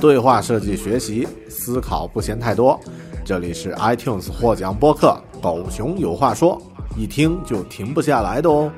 对话设计、学习，思考不嫌太多。这里是 iTunes 获奖播客《狗熊有话说》，一听就停不下来的哦。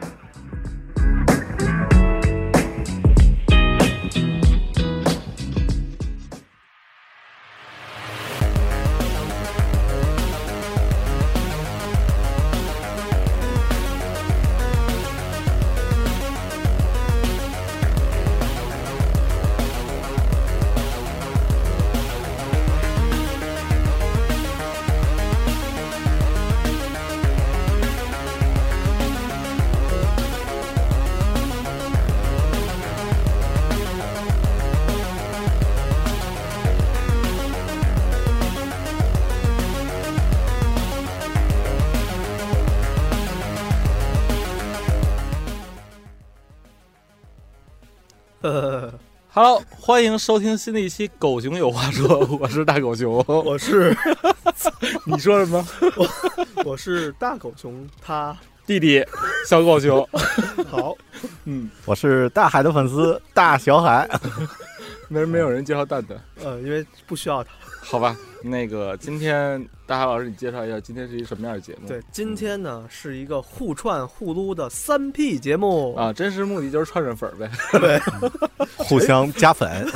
欢迎收听新的一期《狗熊有话说》，我是大狗熊，我是 你说什么？我我是大狗熊，他弟弟小狗熊。好，嗯，我是大海的粉丝大小海，为什么没有人介绍蛋蛋？呃，因为不需要他。好吧，那个今天大海老师，你介绍一下今天是一什么样的节目？对，今天呢是一个互串互撸的三 P 节目啊，真实目的就是串串粉呗，对，互相加粉。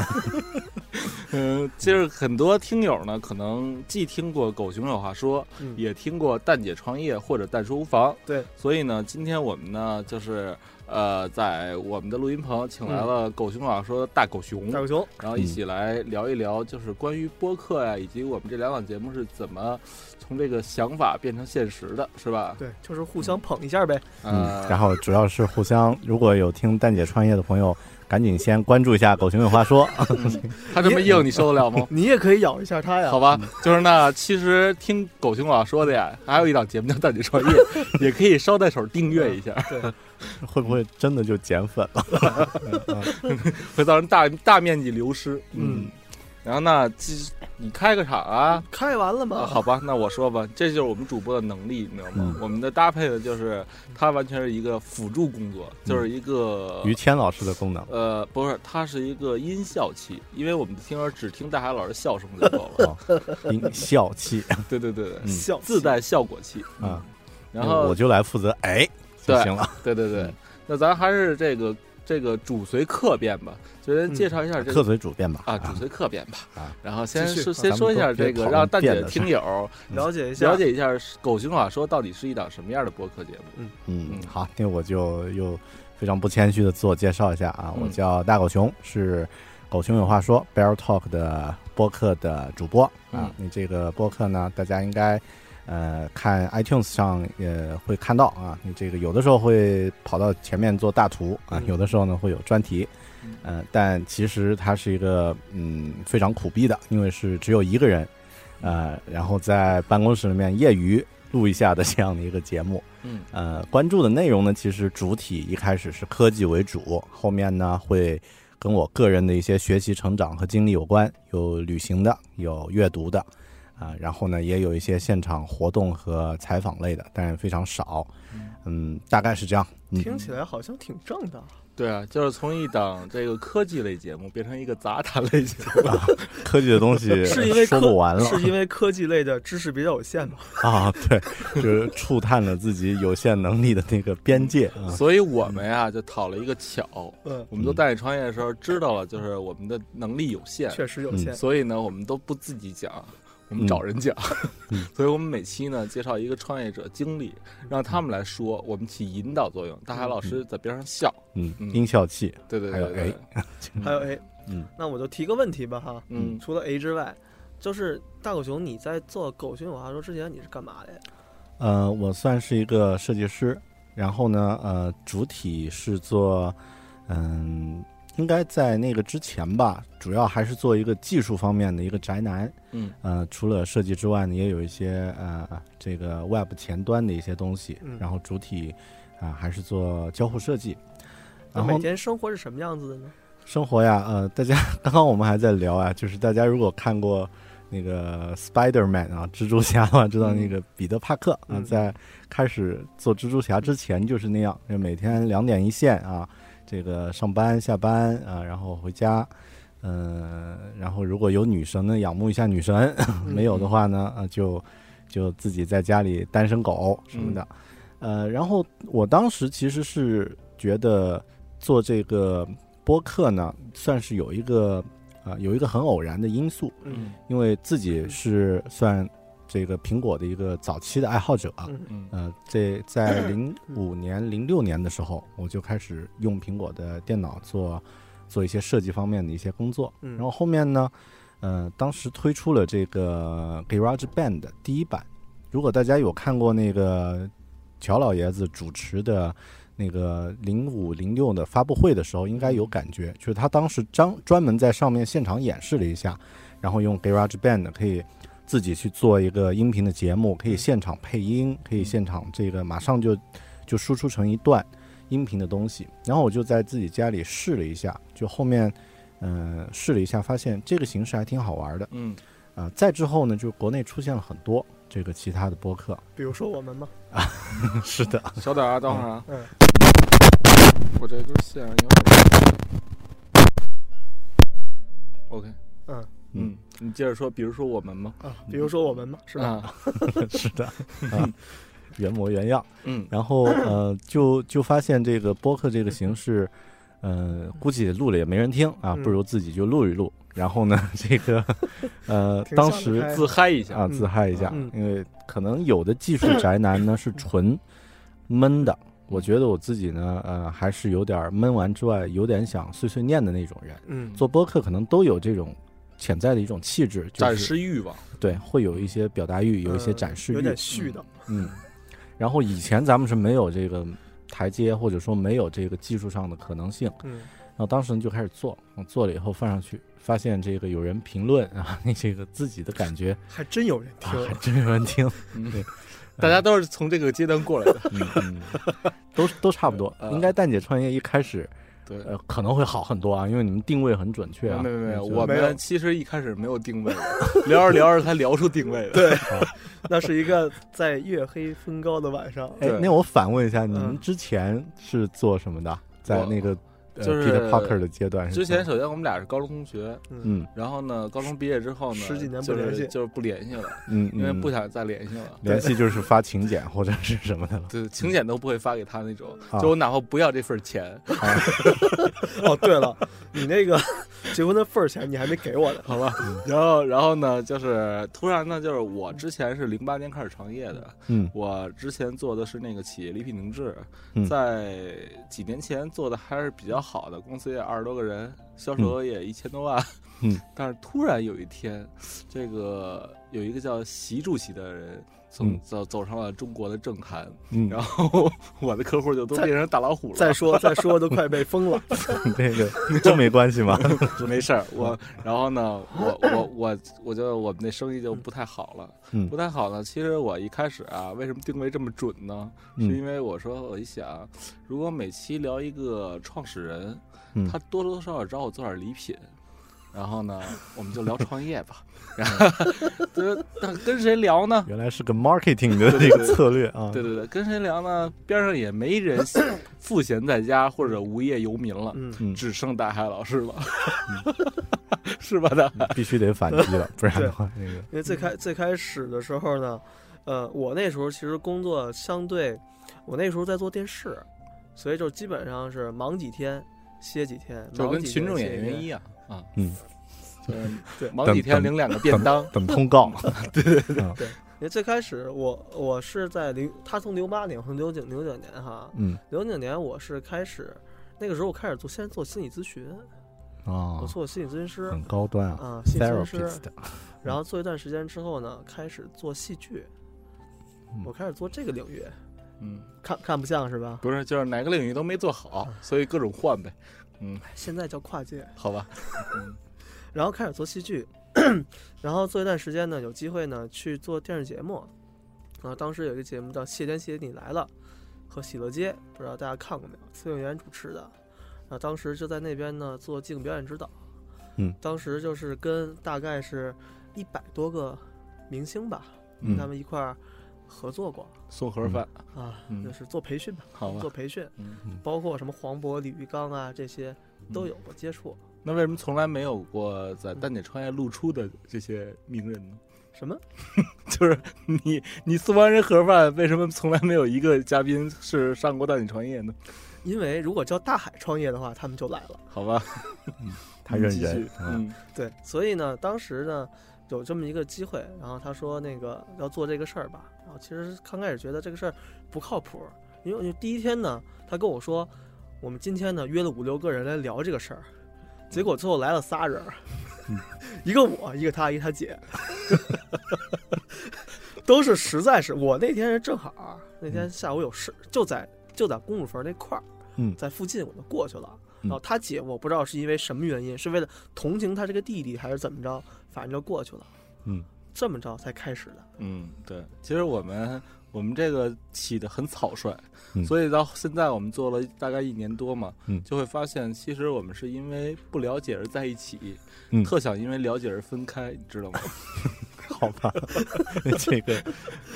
嗯，就是很多听友呢，可能既听过《狗熊有话说》，嗯也听过《蛋姐创业》或者《蛋叔无妨》，对，所以呢，今天我们呢就是。呃，在我们的录音棚请来了狗熊老说的大狗熊，大狗熊，然后一起来聊一聊，就是关于播客呀，以及我们这两档节目是怎么从这个想法变成现实的，是吧？对，就是互相捧一下呗。嗯，然后主要是互相，如果有听蛋姐创业的朋友，赶紧先关注一下狗熊有话说。他这么硬，你受得了吗？你也可以咬一下他呀。好吧，就是那其实听狗熊老说的呀，还有一档节目叫带你创业，也可以捎带手订阅一下。对。会不会真的就减粉了？会造成大大面积流失。嗯，然后那你开个场啊？开完了吗？啊、好吧，那我说吧，这就是我们主播的能力，你知道吗？嗯、我们的搭配的就是它完全是一个辅助工作，就是一个于谦老师的功能。呃，不是，它是一个音效器，因为我们的听说只听大海老师笑声就够了。哦、音效器，对对对对，嗯、效自带效果器啊。然后我就来负责哎。就行了，对对对，那咱还是这个这个主随客变吧，就先介绍一下这个客随主变吧，啊，主随客变吧，啊，然后先说先说一下这个，让蛋姐的听友了。解一下。了解一下狗熊话说到底是一档什么样的播客节目。嗯。嗯，好，那我就又非常不谦虚的自我介绍一下啊，我叫大狗熊，是狗熊有话说 Bear Talk 的播客的主播啊，那这个播客呢，大家应该。呃，看 iTunes 上也会看到啊，你这个有的时候会跑到前面做大图啊，有的时候呢会有专题，呃，但其实它是一个嗯非常苦逼的，因为是只有一个人，呃，然后在办公室里面业余录一下的这样的一个节目。嗯。呃，关注的内容呢，其实主体一开始是科技为主，后面呢会跟我个人的一些学习成长和经历有关，有旅行的，有阅读的，啊、然后呢也有一些现场活动和采访类的，但是非常少。嗯，大概是这样。嗯，听起来好像挺正的。对啊，就是从一档这个科技类节目变成一个杂谈类节目。科技的东西是因为科说不完了，是因为科技类的知识比较有限吗？啊，对，就是触探了自己有限能力的那个边界啊。所以我们呀就讨了一个巧，嗯，我们都带你创业的时候知道了，就是我们的能力有限，确实有限。所以呢，我们都不自己讲，我们找人讲。嗯 所以我们每期呢介绍一个创业者经历，让他们来说，我们起引导作用。大海老师在边上笑，嗯嗯，音效器，对对还有对对。A，还有 A，嗯，那我就提个问题吧哈，嗯。除了 A 之外，就是大狗熊，你在做狗熊有话说之前你是干嘛的呀？呃，我算是一个设计师，然后呢，呃，主体是做，嗯，应该在那个之前吧，主要还是做一个技术方面的一个宅男。嗯呃，除了设计之外呢，也有一些呃这个 Web 前端的一些东西，嗯然后主体啊、还是做交互设计。然后每天生活是什么样子的呢？生活呀，呃，大家 刚刚我们还在聊啊，就是大家如果看过那个 Spider Man 啊，蜘蛛侠的话，知道那个彼得帕克啊，嗯在开始做蜘蛛侠之前就是那样，就每天两点一线啊，这个上班下班啊，然后回家，嗯、然后如果有女神呢，仰慕一下女神；没有的话呢，啊，就就自己在家里单身狗什么的。呃，然后我当时其实是觉得做这个播客呢，算是有一个啊、有一个很偶然的因素，嗯。因为自己是算这个苹果的一个早期的爱好者，嗯嗯呃，这在零五年、零六年的时候，我就开始用苹果的电脑做做一些设计方面的一些工作。嗯然后后面呢，呃，当时推出了这个 GarageBand 的第一版。如果大家有看过那个乔老爷子主持的那个零五零六的发布会的时候，应该有感觉，就是他当时专专门在上面现场演示了一下，然后用 GarageBand 可以自己去做一个音频的节目，可以现场配音，可以现场这个马上就就输出成一段音频的东西。然后我就在自己家里试了一下，就后面嗯、呃试了一下，发现这个形式还挺好玩的。嗯啊、再之后呢，就国内出现了很多这个其他的播客。比如说我们吗？是的，小点啊，等会儿啊，嗯，我这根线有点。OK，嗯嗯，你接着说，比如说我们吗？啊，比如说我们吗？是吧？啊，是的，啊，原模原样。嗯然后呃，就就发现这个播客这个形式，呃，估计录了也没人听啊，嗯不如自己就录一录。然后呢，这个呃，当时自嗨一下。啊自嗨一下，嗯因为可能有的技术宅男呢是纯闷的。我觉得我自己呢，呃，还是有点闷完之外，有点想碎碎念的那种人。嗯，做播客可能都有这种潜在的一种气质，就是、展示欲望，对，会有一些表达欲，有一些呃展示欲，有点絮叨。嗯，然后以前咱们是没有这个台阶，或者说没有这个技术上的可能性，嗯。然后当时就开始做，做了以后放上去，发现这个有人评论啊，那这个自己的感觉还真有人啊，听还。真有人听，嗯。对，大家都是从这个阶段过来的。嗯嗯，都都差不多。呃。应该蛋姐创业一开始，对，呃，可能会好很多啊，因为你们定位很准确啊。没有没有，我们其实一开始没有定位的，聊着聊着才聊出定位的。对 那是一个在月黑风高的晚上。哎，那我反问一下，你们嗯之前是做什么的？在那个呃就是 Peter Parker 的阶段之前首先我们俩是高中同学，嗯。然后呢，高中毕业之后呢，十几年不联系就是不联系了，嗯，因为嗯。不想再联系了。联系就是发请柬或者是什么的了。对，请柬都不会发给他那种，啊。就我哪怕不要这份钱，哦，对了，你那个结婚的份儿钱你还没给我呢。好吧。然后，然后呢，就是突然呢，就是我之前是零八年开始创业的，嗯我之前做的是那个企业礼品定制，嗯在几年前做的还是比较好的，公司也二十多个人，销售额也一千多万。嗯，但是突然有一天，这个有一个叫习主席的人从嗯走走上了中国的政坛，嗯，然后 我的客户就都变成大老虎了。再说再说都快被封了。这个这没关系吗？没事儿，我然后呢，我我我我就我们那生意就不太好了，嗯不太好呢。其实我一开始啊，为什么定位这么准呢？嗯是因为我说我一想，如果每期聊一个创始人，嗯他多多少少找我做点礼品。然后呢，我们就聊创业吧。然后，跟谁聊呢？原来是个 marketing 的这个策略啊。对对对，跟谁聊呢？边上也没人 赋闲在家或者无业游民了，只剩大海老师了，是吧？大海，必须得反击了，不然的话，那个因为最开最开始的时候呢，呃，我那时候其实工作相对，我那时候在做电视，所以就基本上是忙几天歇几天，就跟群众演员一样啊，嗯，就是对 忙几天领两个便当，等通告。对对对，因为最开始我我是在零，他从零八年，我从零九零九年哈，嗯。零九年我是开始，那个时候我开始做，先做心理咨询，啊。我，做心理咨询师很高端啊啊，心理咨询师，然后做一段时间之后呢，开始做戏剧嗯，我开始做这个领域，嗯，看看不像是吧？不是，就是哪个领域都没做好，所以各种换呗，嗯，现在叫跨界，好吧，然后开始做戏剧，然后做一段时间呢，有机会呢去做电视节目，啊，当时有一个节目叫《谢天谢地你来了》和《喜乐街》，不知道大家看过没有？崔永元主持的，啊，当时就在那边呢做镜表演指导，嗯，当时就是跟大概是一百多个明星吧，嗯。跟他们一块儿合作过。送盒饭，啊，嗯。就是做培训吧，好吧。做，培训，嗯，包括什么黄渤、李玉刚啊这些都有过接触。那为什么从来没有过在蛋姐创业露出的这些名人呢？什么？就是你，你送完人盒饭，为什么从来没有一个嘉宾是上过蛋姐创业呢？因为如果叫大海创业的话，他们就来了。好吧，他认继续。人，嗯。对，所以呢，当时呢有这么一个机会，然后他说那个要做这个事儿吧，然后其实刚开始觉得这个事儿不靠谱，因为第一天呢，他跟我说我们今天呢约了五六个人来聊这个事儿，结果最后来了仨人儿，一个我，一个他，一个他姐，都是实在是我那天是正好那天下午有事，就在就在公主坟那块儿，嗯在附近我就过去了。嗯然后他姐我不知道是因为什么原因，是为了同情他这个弟弟还是怎么着，反正就过去了。嗯，这么着才开始的。嗯，对，其实我们我们这个起的很草率，嗯所以到现在我们做了大概一年多嘛，嗯就会发现其实我们是因为不了解而在一起，嗯特想因为了解而分开，你知道吗？好吧，这个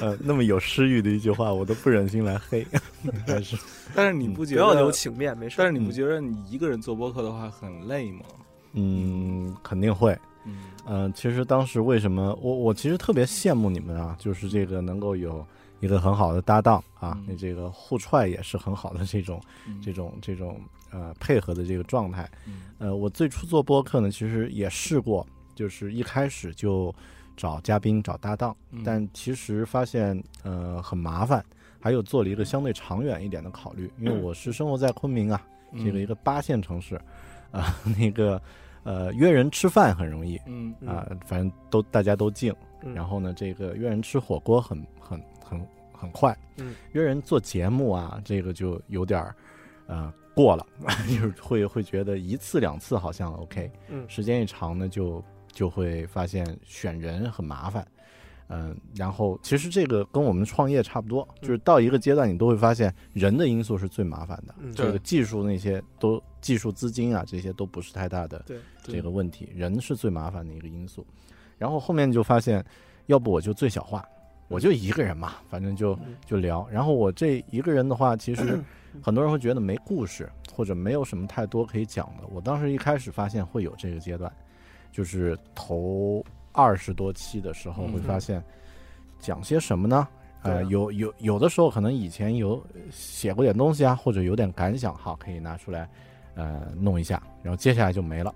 呃，那么有诗意的一句话，我都不忍心来黑，还是但是你不觉得？不要留情面，没事。但是你不觉得你一个人做播客的话很累吗？嗯，肯定会。嗯嗯、其实当时为什么我我其实特别羡慕你们啊，就是这个能够有一个很好的搭档啊，嗯。那、这个互踹也是很好的这种嗯。这种这种呃配合的这个状态。嗯。呃，我最初做播客呢，其实也试过，就是一开始就找嘉宾找搭档，嗯。但其实发现呃很麻烦，还有做了一个相对长远一点的考虑，因为我是生活在昆明啊，嗯这个一个八线城市，啊、那个呃约人吃饭很容易嗯嗯。啊、反正都大家都静，嗯。然后呢，这个约人吃火锅很很很很快，嗯，约人做节目啊，这个就有点儿呃过了，就是会会觉得一次两次好像 OK，嗯。时间一长呢，就就会发现选人很麻烦。嗯，然后其实这个跟我们创业差不多，就是到一个阶段，你都会发现人的因素是最麻烦的。嗯。这个技术那些都技术资金啊，这些都不是太大的对这个问题，人是最麻烦的一个因素。然后后面就发现，要不我就最小化，我就一个人嘛，反正就嗯就聊。然后我这一个人的话，其实很多人会觉得没故事，或者没有什么太多可以讲的。我当时一开始发现会有这个阶段，就是头二十多期的时候嗯会发现，讲些什么呢？呃，有有有的时候可能以前有写过点东西啊，或者有点感想，哈可以拿出来，呃，弄一下，然后接下来就没了，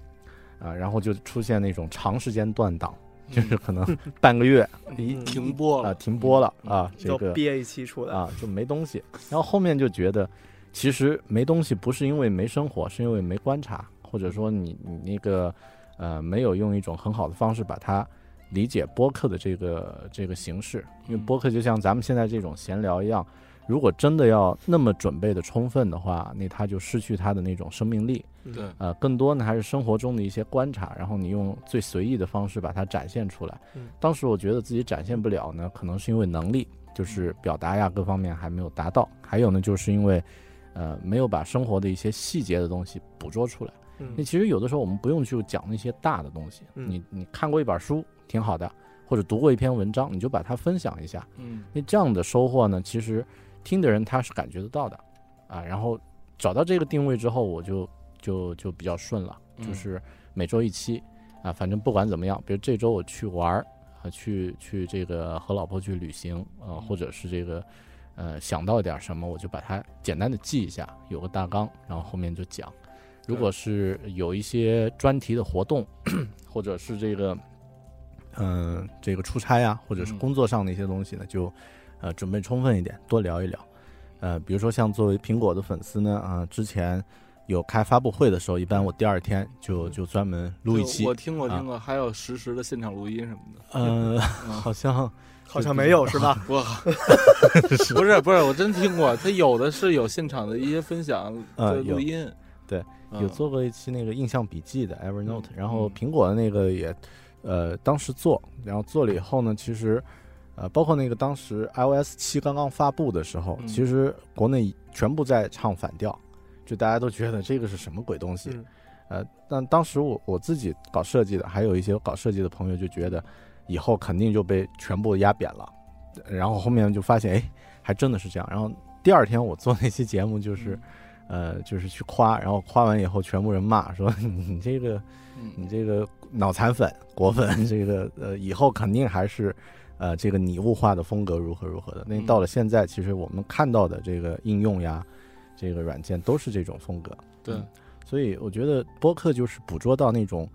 啊、然后就出现那种长时间断档，就是可能半个月一停播了，停播了啊，这个就憋一期出来。啊就没东西，然后后面就觉得其实没东西不是因为没生活，是因为没观察，或或者说你你那个呃没有用一种很好的方式把它理解播客的这个这个形式，因为播客就像咱们现在这种闲聊一样，如果真的要那么准备的充分的话，那它就失去它的那种生命力。对，呃，更多呢还是生活中的一些观察，然后你用最随意的方式把它展现出来。嗯。当时我觉得自己展现不了呢，可能是因为能力，就是表达呀各方面还没有达到，还有呢就是因为，呃，没有把生活的一些细节的东西捕捉出来。嗯。那其实有的时候我们不用去讲那些大的东西，嗯。你你看过一本书挺好的，或者读过一篇文章，你就把它分享一下，嗯。那这样的收获呢，其实听的人他是感觉得到的，啊，然后找到这个定位之后，我就就就比较顺了，嗯。就是每周一期，啊，反正不管怎么样，比如这周我去玩儿，啊，去去这个和老婆去旅行，啊，或者是这个呃想到点什么，我就把它简单的记一下，有个大纲，然后后面就讲。如果是有一些专题的活动，或者是这个，嗯、这个出差啊，或者是嗯工作上的一些东西呢，就呃准备充分一点，多聊一聊。呃，比如说像作为苹果的粉丝呢，啊、之前有开发布会的时候，一般我第二天就就专门录一期我。听过啊听过，还有实时的现场录音什么的。呃，嗯好像 好像没有是吧？我不是不是，我真听过，他有的是有现场的一些分享呃录音，对嗯，有做过一期那个印象笔记的 Evernote，、然后嗯。苹果的那个也，呃，当时做，然后做了以后呢，其实，呃，包括那个当时 iOS 七刚刚发布的时候，嗯。其实国内全部在唱反调，就大家都觉得这个是什么鬼东西，嗯。呃，但当时我我自己搞设计的，还有一些搞设计的朋友就觉得，以后肯定就被全部压扁了，然后后面就发现，哎，还真的是这样。然后第二天我做那期节目就是，呃，就是去夸，然后夸完以后，全部人骂说 你这个你嗯这个脑残粉、果粉，这个呃，以后肯定还是。呃，这个拟物化的风格如何如何的？那嗯到了现在，其实我们看到的这个应用呀，这个软件都是这种风格。对，所以我觉得播客就是捕捉到那种，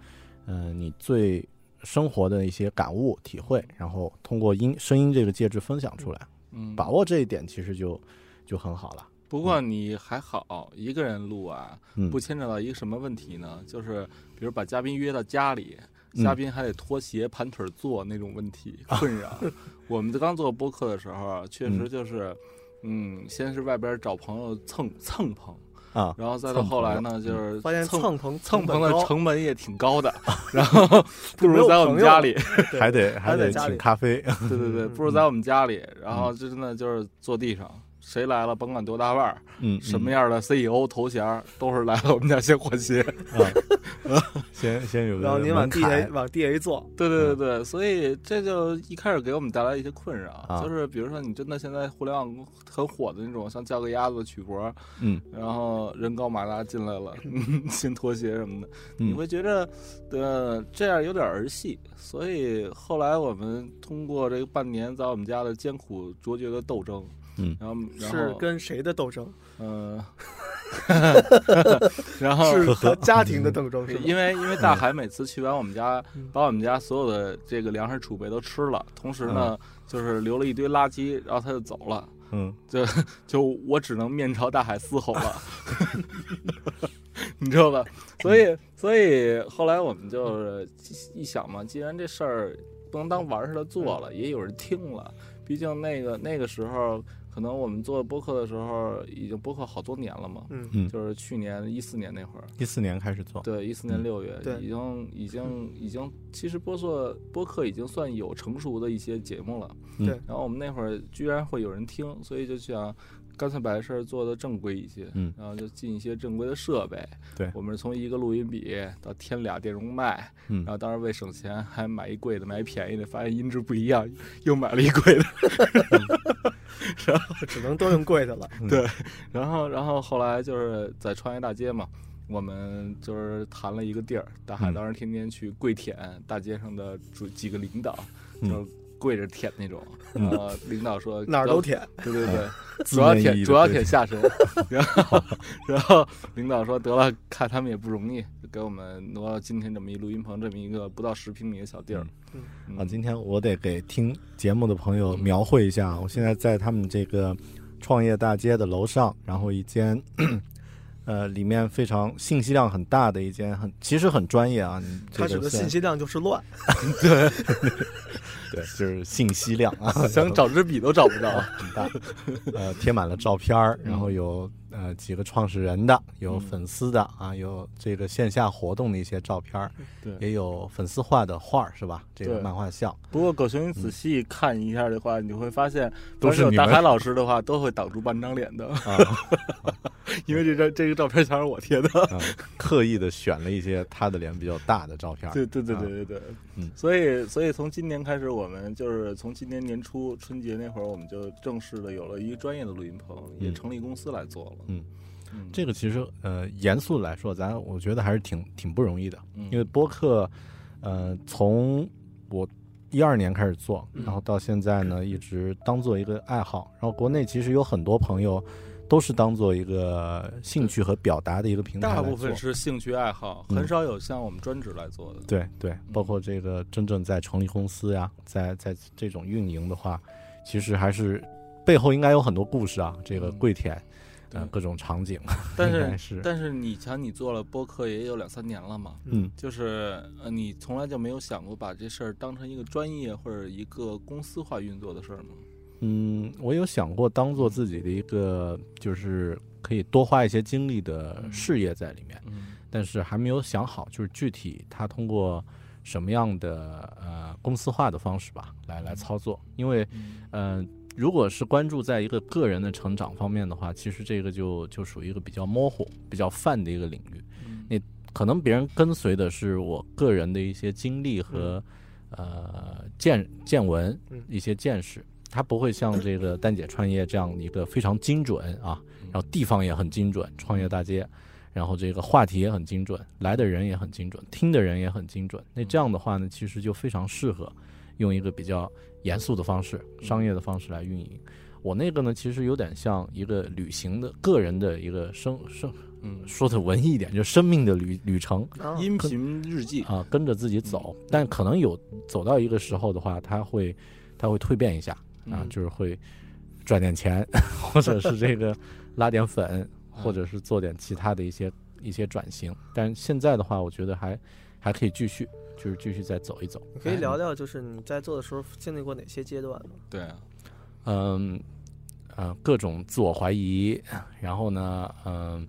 呃，你最生活的一些感悟、体会，然后通过音声音这个介质分享出来，嗯，把握这一点，其实就就很好了。不过你还好，一个人录啊，嗯不牵扯到一个什么问题呢？就是比如把嘉宾约到家里，嗯嘉宾还得脱鞋盘腿坐那种问题困扰。我们刚做播客的时候啊，确实就是，嗯，先是外边找朋友蹭蹭棚，啊，然后再到后来呢，嗯就是发现蹭蹭棚蹭棚的成本也挺高的，然后不如在我们家里，还得得还得请咖啡。对对对，嗯不如在我们家里，然后就真的就是坐地上。谁来了，甭管多大腕儿，嗯，什么样的 CEO 头衔儿，都是来了我们家先换鞋。啊？先先有个然后您往地下往地下一坐，对对对对，所以这就一开始给我们带来一些困扰，啊就是比如说你真的现在互联网很火的那种，像叫个鸭子曲博，嗯，然后人高马大进来了，新拖鞋什么的，你嗯会觉得呃这样有点儿戏，所以后来我们通过这个半年在我们家的艰苦卓绝的斗争，嗯然后然是跟谁的斗争？嗯，然后是和家庭的斗争是？因为因为大海每次去完我们家嗯，把我们家所有的这个粮食储备都吃了，同时呢，就是留了一堆垃圾，然后他就走了，嗯就就我只能面朝大海嘶吼了，你知道吧？所以所以后来我们就是一想嘛，既然这事儿不能当玩儿似的做了，也有人听了，毕竟那个那个时候。可能我们做播客的时候，已经播客好多年了嘛，嗯。嗯，就是去年一四年那会儿，一四年开始做，对，一四年嗯。六月，对。已经已经已经，其实播做播客已经算有成熟的一些节目了。嗯。对。然后我们那会儿居然会有人听，所以就想干脆把这事儿做的正规一些，嗯然后就进一些正规的设备。对。我们是从一个录音笔到添俩电容麦，嗯。然后当时为省钱还买一贵的，买一便宜的，发现音质不一样，又买了一贵的。只能都用贵的了。对，然后然后后来就是在创业大街嘛，我们就是谈了一个地儿，大海嗯当时天天去跪舔大街上的主几个领导，嗯就是跪着舔那种。嗯然后领导说哪儿都，舔，对对对，主要舔主要舔下身。然 后然后领导说得了，看他们也不容易，就给我们挪到今天这么一录音棚，这么一个不到十平米的小地儿。嗯啊，今天我得给听节目的朋友描绘一下，我现在在他们这个创业大街的楼上，然后一间，呃，里面非常信息量很大的一间很，其实很专业啊。你这它指的个信息量就是乱，对，就是信息量啊，想找支笔都找不着。很大，呃，贴满了照片儿，然后有呃几个创始人的，有嗯。粉丝的啊，有这个线下活动的一些照片儿，对。也有粉丝画的画是吧？这个漫画像，不过狗熊，你仔细看一下的话，你会发现，都是大海老师的话，都会挡住半张脸的，啊。因为这张这个照片全是我贴的。啊，刻意的选了一些他的脸比较大的照片。对对对啊。对对对，嗯。所以所以从今年开始，我们就是从今年年初春节那会儿，我们就正式的有了一个专业的录音棚，也嗯。成立公司来做了。嗯嗯，这个其实呃，严肃地来说，咱我觉得还是挺挺不容易的，嗯因为播客，呃，从我一二年开始做，嗯然后到现在呢，一直当做一个爱好。然后国内其实有很多朋友都是当做一个兴趣和表达的一个平台。大部分是兴趣爱好，嗯很少有像我们专职来做的。对对，包括这个真正在成立公司呀，在在这种运营的话，其实还是背后应该有很多故事啊。这个嗯跪舔，呃，各种场景，但是是但是你瞧，你做了播客也有两三年了嘛，嗯。就是呃，你从来就没有想过把这事儿当成一个专业或者一个公司化运作的事儿吗？嗯，我有想过当做自己的一个，就是可以多花一些精力的事业在里面，嗯。但是还没有想好，就是具体它通过什么样的呃公司化的方式吧，来来操作。因为，呃，如果是关注在一个个人的成长方面的话，其实这个就就属于一个比较模糊、比较泛的一个领域。嗯。那可能别人跟随的是我个人的一些经历和、呃见见闻嗯。一些见识，他不会像这个丹姐创业这样一个非常精准啊，然后地方也很精准，创业大街，然后这个话题也很精准，来的人也很精准，听的人也很精准。那这样的话呢，其实就非常适合用一个比较严肃的方式、商业的方式来运营。我那个呢，其实有点像一个旅行的个人的一个生生，嗯，说的文艺一点，就是生命的旅旅程。啊。音频日记，啊，跟着自己走。但可能有走到一个时候的话，他会他会蜕变一下啊，嗯。就是会赚点钱，或者是这个 拉点粉，或者是做点其他的一些一些转型。但现在的话，我觉得还还可以继续，就是继续再走一走。你可以聊聊，就是你在做的时候经历过哪些阶段吗？对啊，嗯，呃，各种自我怀疑，然后呢，嗯、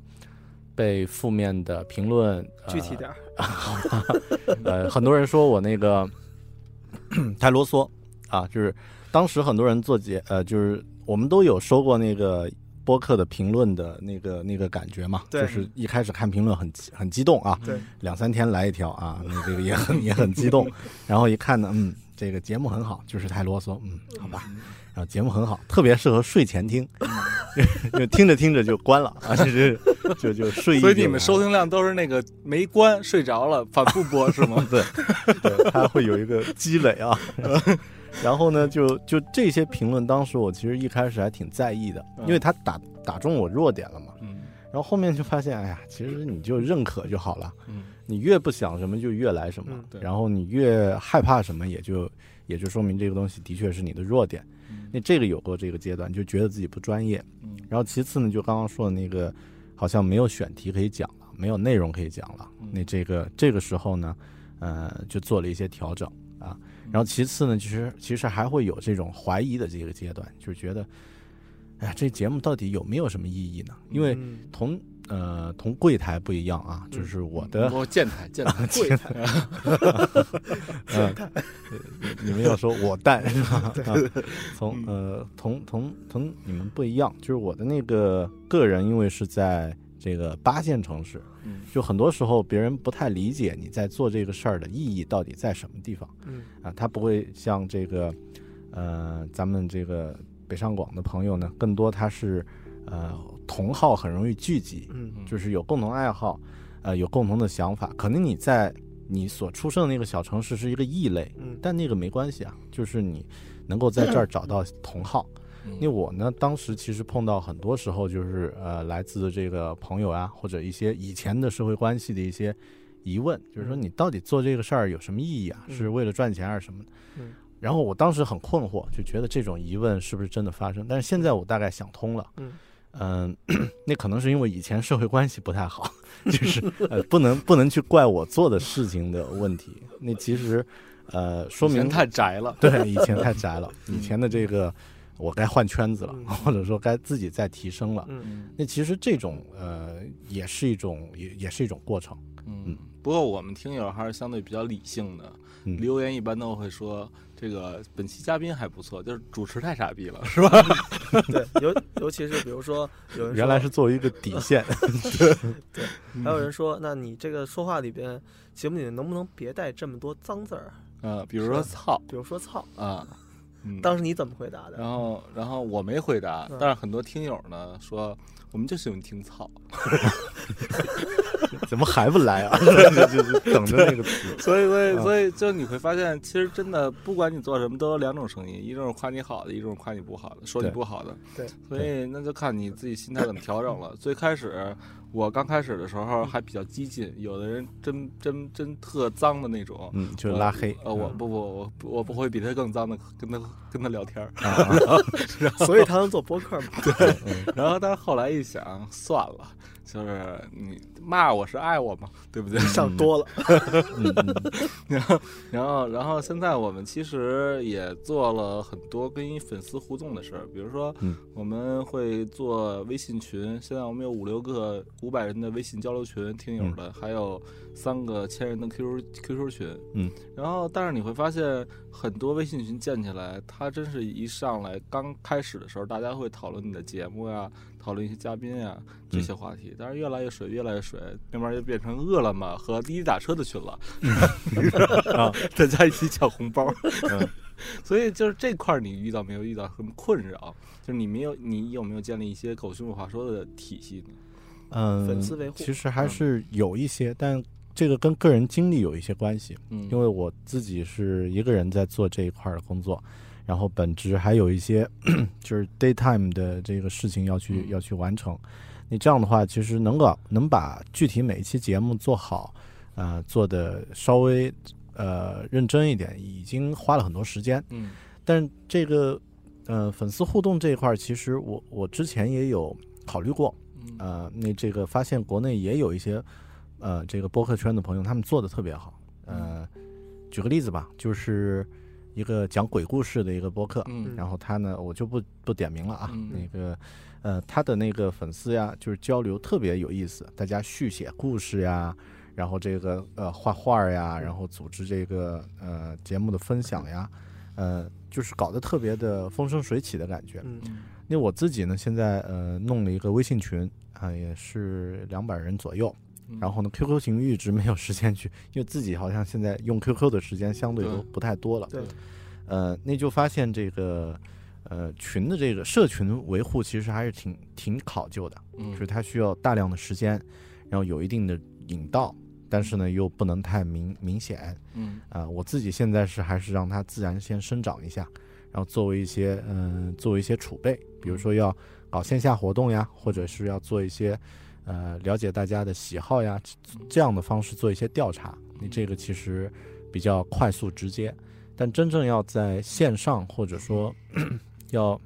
被负面的评论，呃、具体点儿。呃，很多人说我那个 太啰嗦啊，就是当时很多人做节，呃，就是我们都有收过那个播客的评论的那个那个感觉嘛，对就是一开始看评论很很激动啊，对，两三天来一条啊，那这个也很也很激动，然后一看呢，嗯，这个节目很好，就是太啰嗦，嗯，好吧，然后节目很好，特别适合睡前听，就听着听着就关了啊，就是就就睡意。所以你们收听量都是那个没关睡着了反复播是吗？对，对，它会有一个积累啊。然后呢，就就这些评论，当时我其实一开始还挺在意的，因为他打打中我弱点了嘛。嗯然后后面就发现，哎呀，其实你就认可就好了。嗯你越不想什么，就越来什么。嗯对然后你越害怕什么，也就也就说明这个东西的确是你的弱点。那这个有过这个阶段，就觉得自己不专业。嗯然后其次呢，就刚刚说的那个，好像没有选题可以讲了，没有内容可以讲了。嗯那这个这个时候呢，呃，就做了一些调整啊。然后其次呢，其实其实还会有这种怀疑的这个阶段，就是觉得，哎呀，这节目到底有没有什么意义呢？因为嗯。同呃同柜台不一样啊，就是我的我建台 建台，柜台，呃，你们要说我淡是吧？啊，从呃同同同你们不一样，就是我的那个个人，因为是在这个八线城市，嗯。就很多时候别人不太理解你在做这个事儿的意义到底在什么地方。嗯。啊，他不会像这个呃咱们这个北上广的朋友呢，更多他是呃同好很容易聚集，嗯。就是有共同爱好，呃，有共同的想法。可能你在你所出生的那个小城市是一个异类，嗯。但那个没关系啊，就是你能够在这儿找到同好。因为我呢，当时其实碰到很多时候就是呃，来自这个朋友啊，或者一些以前的社会关系的一些疑问，就是说你到底做这个事儿有什么意义啊？嗯是为了赚钱还是什么的？嗯然后我当时很困惑，就觉得这种疑问是不是真的发生？但是现在我大概想通了，嗯，嗯，那可能是因为以前社会关系不太好，就是呃，不能不能去怪我做的事情的问题。那其实，呃，说明太宅了。对，以前太宅了。以前的这个，我该换圈子了，或者说该自己再提升了。嗯那其实这种呃，也是一种也也是一种过程。嗯，不过我们听友还是相对比较理性的，嗯留言一般都会说这个本期嘉宾还不错，就是主持太傻逼了，是吧？对，尤尤其是比如说有人原来是作为一个底线。对还有人说，那你这个说话里边，节目里能不能别带这么多脏字儿？嗯，比如说操比如说操，啊，嗯，当时你怎么回答的？然后然后我没回答嗯，但是很多听友呢说我们就喜欢听操，怎么还不来啊？就就等着那个词。所以所以啊所以就你会发现，其实真的不管你做什么，都有两种声音，一种是夸你好的，一种是夸你不好的，说你不好的。对，所以那就看你自己心态怎么调整了。最开始我刚开始的时候还比较激进，有的人真真真特脏的那种。嗯，就是拉黑。呃，我嗯不不我不我不会比他更脏的跟他跟他聊天儿，啊 所以他能做播客嘛？对然后但是后来一想，算了，就是你骂我是爱我嘛，对不对？想多了，然后，然后，然后，现在我们其实也做了很多跟粉丝互动的事儿，比如说嗯，我们会做微信群，现在我们有五六个五百人的微信交流群，听友的，还有三个千人的 QQ QQ 群，嗯，然后，但是你会发现很多微信群建起来，它真是一上来刚开始的时候，大家会讨论你的节目呀，讨论一些嘉宾呀这些话题，但是越来越水，越来越水，慢慢就变成饿了么和滴滴打车的群了。啊，大家一起抢红包。嗯，所以就是这块儿，你遇到没有遇到什么困扰？就是你没有，你有没有建立一些狗熊有话说的体系呢？嗯，粉丝维护其实还是有一些，但这个跟个人经历有一些关系。嗯，因为我自己是一个人在做这一块儿的工作，然后本职还有一些 就是 daytime 的这个事情要去、嗯要去完成。你这样的话，其实能够能把具体每一期节目做好，呃，做的稍微呃认真一点，已经花了很多时间。嗯但这个呃粉丝互动这一块，其实我我之前也有考虑过，嗯呃，那这个发现国内也有一些呃这个播客圈的朋友，他们做的特别好。呃，举个例子吧，就是一个讲鬼故事的一个播客，嗯然后他呢，我就不不点名了啊，嗯那个呃他的那个粉丝呀，就是交流特别有意思，大家续写故事呀。然后这个呃画画呀，然后组织这个呃节目的分享呀，呃，就是搞得特别的风生水起的感觉。嗯那我自己呢，现在呃弄了一个微信群啊、也是两百人左右。嗯然后呢，QQ 群一直没有时间去，因为自己好像现在用 QQ 的时间相对都不太多了。对，呃，那就发现这个呃群的这个社群维护其实还是挺挺考究的，嗯就是它需要大量的时间，然后有一定的引导，但是呢又不能太明明显。嗯啊、我自己现在是还是让它自然先生长一下，然后作为一些嗯、作为一些储备，比如说要搞线下活动呀，或者是要做一些呃了解大家的喜好呀，这这样的方式做一些调查。你这个其实比较快速直接，但真正要在线上或者说 要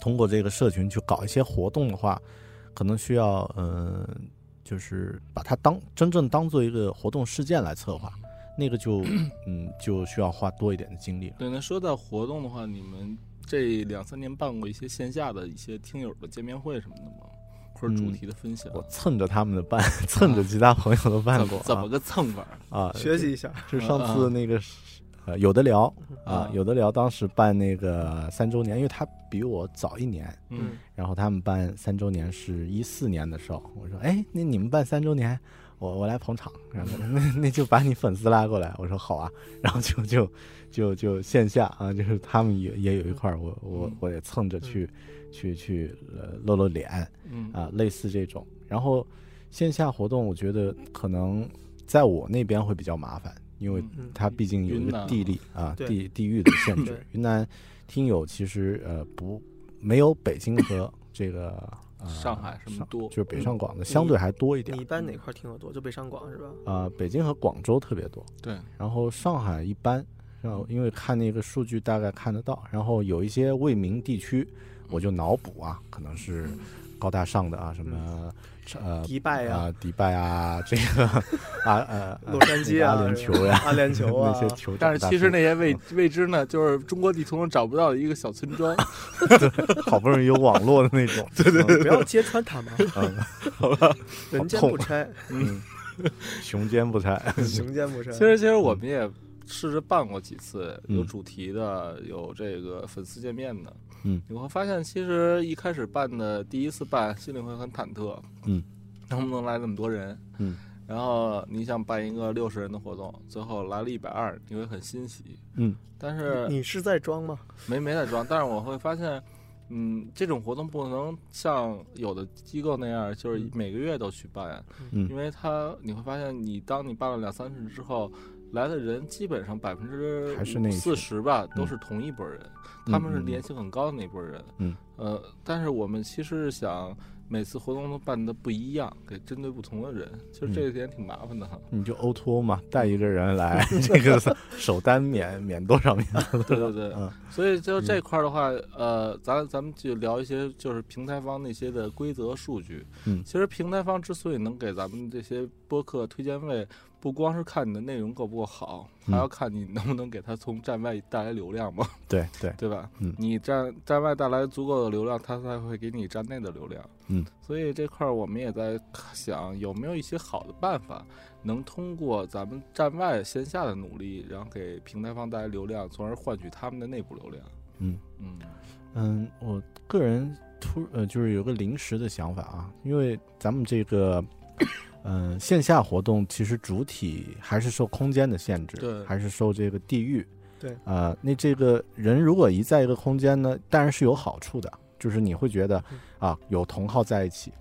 通过这个社群去搞一些活动的话，可能需要嗯、就是把它当真正当做一个活动事件来策划。那个就 嗯就需要花多一点的精力了。对，那说到活动的话，你们这两三年办过一些线下的一些听友的见面会什么的吗？或者主题的分享？我蹭着他们的办，蹭着其他朋友的办过怎么怎么个蹭法？啊？学习一下，是上次那个呃有的聊啊啊，有的聊当时办那个三周年，因为他比我早一年，嗯然后他们办三周年是一四年的时候，我说哎，那你们办三周年，我我来捧场，然后 那那就把你粉丝拉过来，我说好啊，然后就就就就线下啊，就是他们也也有一块儿，我我嗯我也蹭着去去去呃露露脸嗯啊，类似这种，然后线下活动，我觉得可能在我那边会比较麻烦，因为嗯它毕竟有一个地理啊地地域的限制。云南听友其实呃不没有北京和这个、呃、上海什么多就是北上广的相对还多一点你一般哪块听得多？就北上广是吧？啊、北京和广州特别多，对，然后上海一般，然后因为看那个数据大概看得到，然后有一些未名地区，我就脑补啊，可能是高大上的啊，什么呃迪拜、啊迪拜啊，这个啊呃洛杉矶啊、阿联酋呀，阿联酋啊那些酋但是其实那些未未知呢，就是中国地图上找不到的一个小村庄。好不容易有网络的那种，对对对不要揭穿他们，嗯，人间不拆，嗯，熊肩不拆，熊肩不拆。其实其实我们也试着办过几次，嗯有主题的，有这个粉丝见面的。嗯，你会发现，其实一开始办的第一次办，心里会很忐忑。嗯，能不能来那么多人？嗯，然后你想办一个六十人的活动，最后来了一百二，你会很欣喜。嗯，但是你是在装吗？没没在装，但是我会发现，嗯，这种活动不能像有的机构那样，就是每个月都去办，嗯因为他你会发现，你当你办了两三次之后，来的人基本上百分之还是那四十吧，嗯都是同一拨人，嗯他们是嗯粘性很高的那拨人，嗯，呃，但是我们其实是想。每次活动都办的不一样，给针对不同的人，其实嗯这一点挺麻烦的哈。你就 O to O 嘛，带一个人来，这个首单免免多少免？对对对，嗯所以就这块的话，呃，咱咱们就聊一些就是平台方那些的规则数据。嗯其实平台方之所以能给咱们这些播客推荐位，不光是看你的内容够不够好，嗯还要看你能不能给他从站外带来流量嘛，对对，对吧？嗯你站站外带来足够的流量，他才会给你站内的流量。嗯，所以这块儿我们也在想有没有一些好的办法，能通过咱们站外线下的努力，然后给平台方带来流量，从而换取他们的内部流量。嗯嗯嗯，我个人突呃就是有个临时的想法啊，因为咱们这个。嗯，线下活动其实主体还是受空间的限制，对还是受这个地域，对啊、那这个人如果一在一个空间呢，当然是有好处的，就是你会觉得嗯。啊有同好在一起，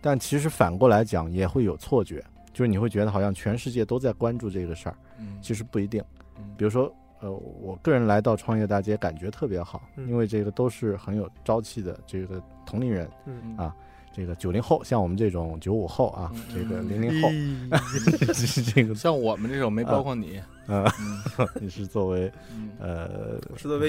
但其实反过来讲也会有错觉，就是你会觉得好像全世界都在关注这个事儿，嗯，其实不一定。嗯。比如说，呃，我个人来到创业大街感觉特别好，嗯因为这个都是很有朝气的这个同龄人，嗯，啊这个九零后，像我们这种九五后啊，嗯这个嗯。零零后，这个像我们这种没包括你，呃，嗯。你是作为嗯。呃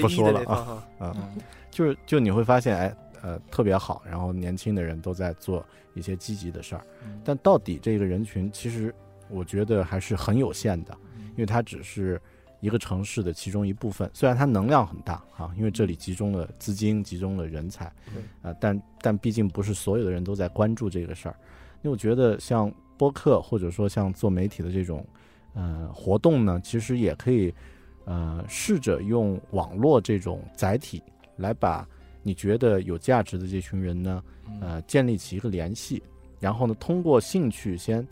不说了啊。啊，嗯。就是就你会发现，哎，呃，特别好，然后年轻的人都在做一些积极的事儿，嗯。但到底这个人群，其实我觉得还是很有限的，嗯。因为它只是一个城市的其中一部分，虽然它能量很大啊，因为这里集中了资金，集中了人才，对。啊，但但毕竟不是所有的人都在关注这个事儿，因为我觉得像播客或者说像做媒体的这种呃活动呢，其实也可以呃试着用网络这种载体来把你觉得有价值的这群人呢，嗯。呃，建立起一个联系，然后呢，通过兴趣先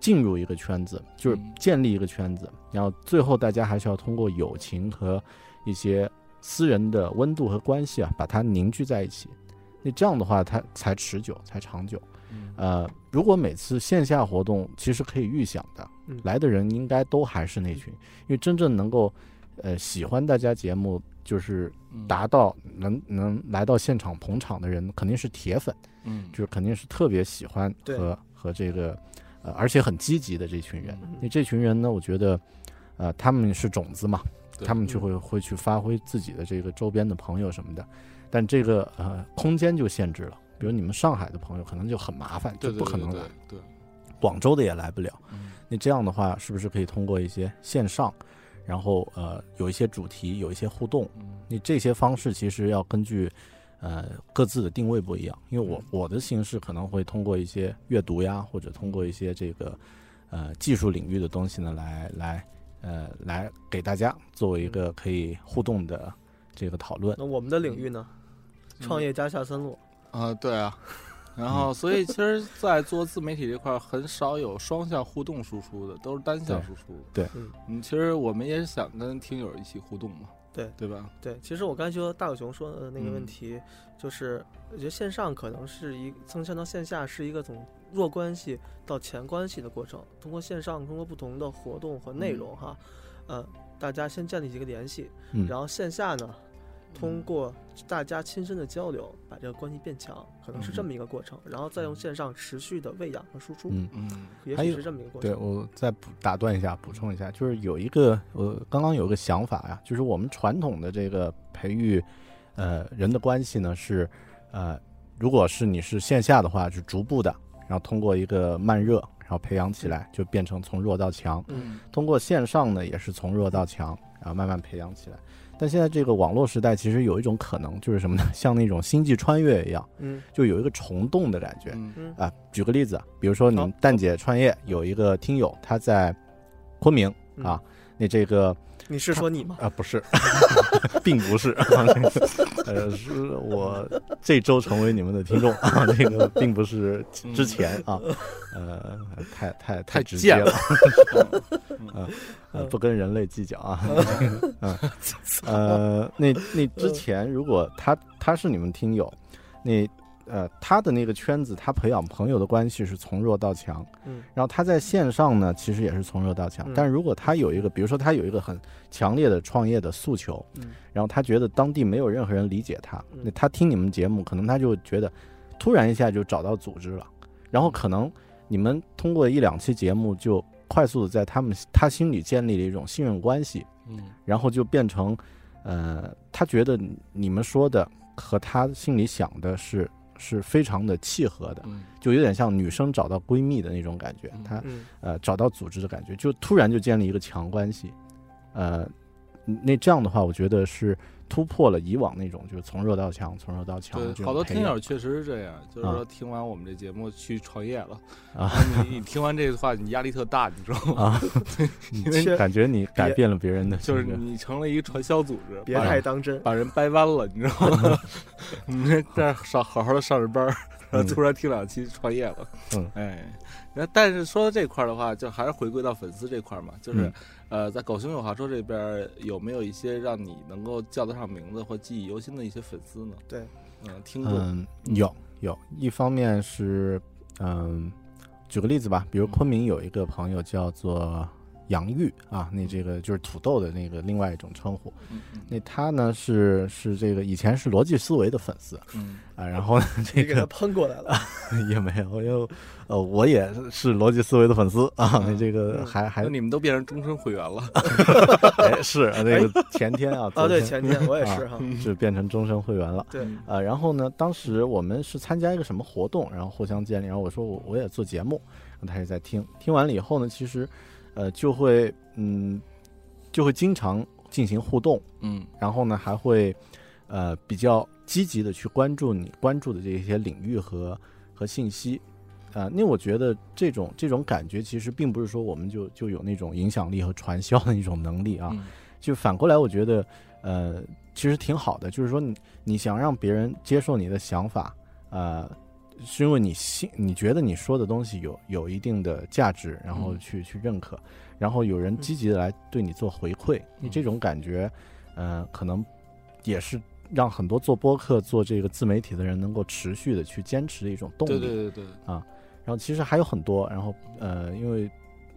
进入一个圈子，就是嗯。建立一个圈子，然后最后大家还是要通过友情和一些私人的温度和关系啊，把它凝聚在一起。那这样的话，它才持久，才长久。嗯。呃，如果每次线下活动，其实可以预想的，嗯。来的人应该都还是那群，因为真正能够，呃，喜欢大家节目，就是嗯。达到能能来到现场捧场的人，肯定是铁粉，嗯。就是肯定是特别喜欢和和这个，呃，而且很积极的这群人。嗯那这群人呢，我觉得，呃，他们是种子嘛，他们就会会去发挥自己的这个周边的朋友什么的，但这个呃空间就限制了。比如你们上海的朋友可能就很麻烦，就不可能来，对，对广州的也来不了。嗯那这样的话，是不是可以通过一些线上，然后呃有一些主题，有一些互动？嗯你这些方式其实要根据呃各自的定位不一样，因为我我的形式可能会通过一些阅读呀，或者通过一些这个呃技术领域的东西呢，来来呃来给大家作为一个可以互动的这个讨论。那我们的领域呢？嗯创业家下三路，啊，对啊。然后，所以其实，在做自媒体这块儿，很少有双向互动输出的，都是单向输出。对嗯嗯，其实我们也想跟听友一起互动嘛，对对吧？对，其实我刚才说大狗熊说的那个问嗯题，就是我觉得线上可能是一增强到线下是一个从弱关系到强关系的过程。通过线上，通过不同的活动和内容哈，呃，大家先建立一个联系，嗯然后线下呢，通过大家亲身的交流，把这个关系变强，可能是这么一个过程。然后再用线上持续的喂养和输出，嗯。嗯也许是这么一个过程对，我再补打断一下，补充一下，就是有一个我刚刚有个想法呀，就是我们传统的这个培育呃人的关系呢是呃，如果是你是线下的话，是逐步的，然后通过一个慢热，然后培养起来，就变成从弱到强。嗯通过线上呢，也是从弱到强，然后慢慢培养起来。但现在这个网络时代，其实有一种可能，就是什么呢？像那种星际穿越一样，嗯就有一个虫洞的感觉。嗯啊，举个例子，比如说你们蛋姐创业有一个听友，他在昆明啊，那这个你是说你吗？啊不是，并不是，呃，是我这周成为你们的听众啊，那个并不是之前啊，呃，太太太直接贱了，呃呃，不跟人类计较啊，嗯。呃，那那之前如果他他是你们听友，那呃他的那个圈子，他培养朋友的关系是从弱到强，嗯。然后他在线上呢，其实也是从弱到强。嗯。但如果他有一个，比如说他有一个很强烈的创业的诉求，嗯。然后他觉得当地没有任何人理解他，嗯。那他听你们节目，可能他就觉得突然一下就找到组织了，然后可能你们通过一两期节目就快速的在他们他心里建立了一种信任关系，嗯。然后就变成，呃，他觉得你你们说的和他心里想的是是非常的契合的，嗯。就有点像女生找到闺蜜的那种感觉，嗯他嗯。呃找到组织的感觉，就突然就建立一个强关系，呃，那这样的话，我觉得是突破了以往那种就是从弱到强，从弱到强对，好多听友确实是这样，就是啊。说听完我们这节目去创业了，啊。你你听完这个话，你压力特大，你知道吗？啊，因为感觉你改变了别人的就是你成了一个传销组织，别太当真。把人掰弯了，你知道吗？你这这上好好的上着班，然后突然听两期创业了，嗯。哎，然后但是说到这块的话，就还是回归到粉丝这块嘛，就是、嗯呃，在狗熊有话说这边有没有一些让你能够叫得上名字或记忆犹新的一些粉丝呢？对，嗯，听众，嗯，有有，一方面是嗯，举个例子吧，比如昆明有一个朋友叫做杨玉啊，那这个就是土豆的那个另外一种称呼，那他呢是是这个以前是逻辑思维的粉丝嗯。啊，然后呢这个喷过来了，也没有，因为呃我也是逻辑思维的粉丝啊，那这个嗯。还还那你们都变成终身会员了，哎是那个前天啊，啊，对，前天我也是哈，就变成终身会员了。对，呃，然后呢，当时我们是参加一个什么活动，然后互相建立，然后我说我我也做节目，然后他也在听，听完了以后呢，其实，呃，就会嗯，就会经常进行互动，嗯。然后呢，还会呃比较积极的去关注你关注的这些领域和和信息，啊、那我觉得这种这种感觉其实并不是说我们就就有那种影响力和传销的一种能力啊，嗯。就反过来，我觉得，呃，其实挺好的，就是说你你想让别人接受你的想法，呃，是因为你信，你觉得你说的东西有有一定的价值，然后嗯。去、去认可，然后有人积极的来对你做回馈，你嗯。这种感觉，呃，可能也是让很多做播客、做这个自媒体的人能够持续的去坚持的一种动力。对对对对，然后其实还有很多，然后呃，因为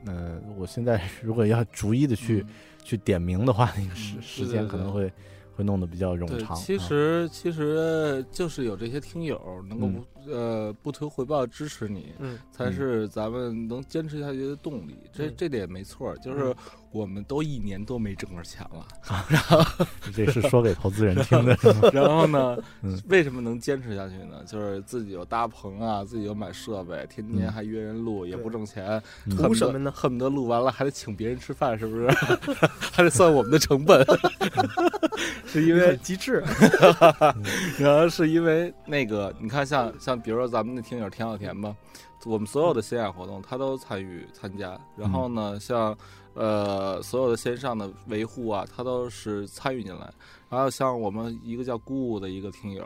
呃，我现在 如果要逐一的去、去点名的话，那个时嗯时间可能会会弄得比较冗，长。其啊实其实就是有这些听友能够嗯、呃不图回报支持你，嗯才是咱们能坚持下去的动力。这嗯这点没错，就是我们都一年都没挣着钱了，然 后这是说给投资人听的？然后呢嗯，为什么能坚持下去呢？就是自己有搭棚啊，自己有买设备，天天嗯。还约人录，也不挣钱，嗯恨不得图什么呢？恨不得录完了还得请别人吃饭，是不是？还得算我们的成本，是因为机智，然后是因为那个，你看像像比如说咱们的听友田小田吧，我们所有的线下活动他都参与参加，然后呢，像呃所有的线上的维护啊，他都是参与进来。然后像我们一个叫姑姑的一个听友，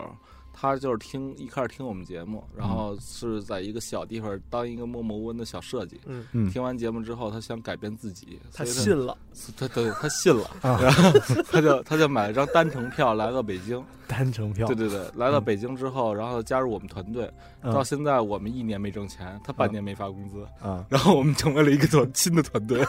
他就是听一开始听我们节目，然后是在一个小地方当一个默默无闻的小设计。嗯，嗯。听完节目之后，他想改变自己，他信了，他对他信了，啊。然 后他就他就买了张单程票来到北京。单程票，对对对，来到北京之后，然后加入我们团队，嗯。到现在我们一年没挣钱，他半年没发工资，啊，然后我们成为了一个团新的团队，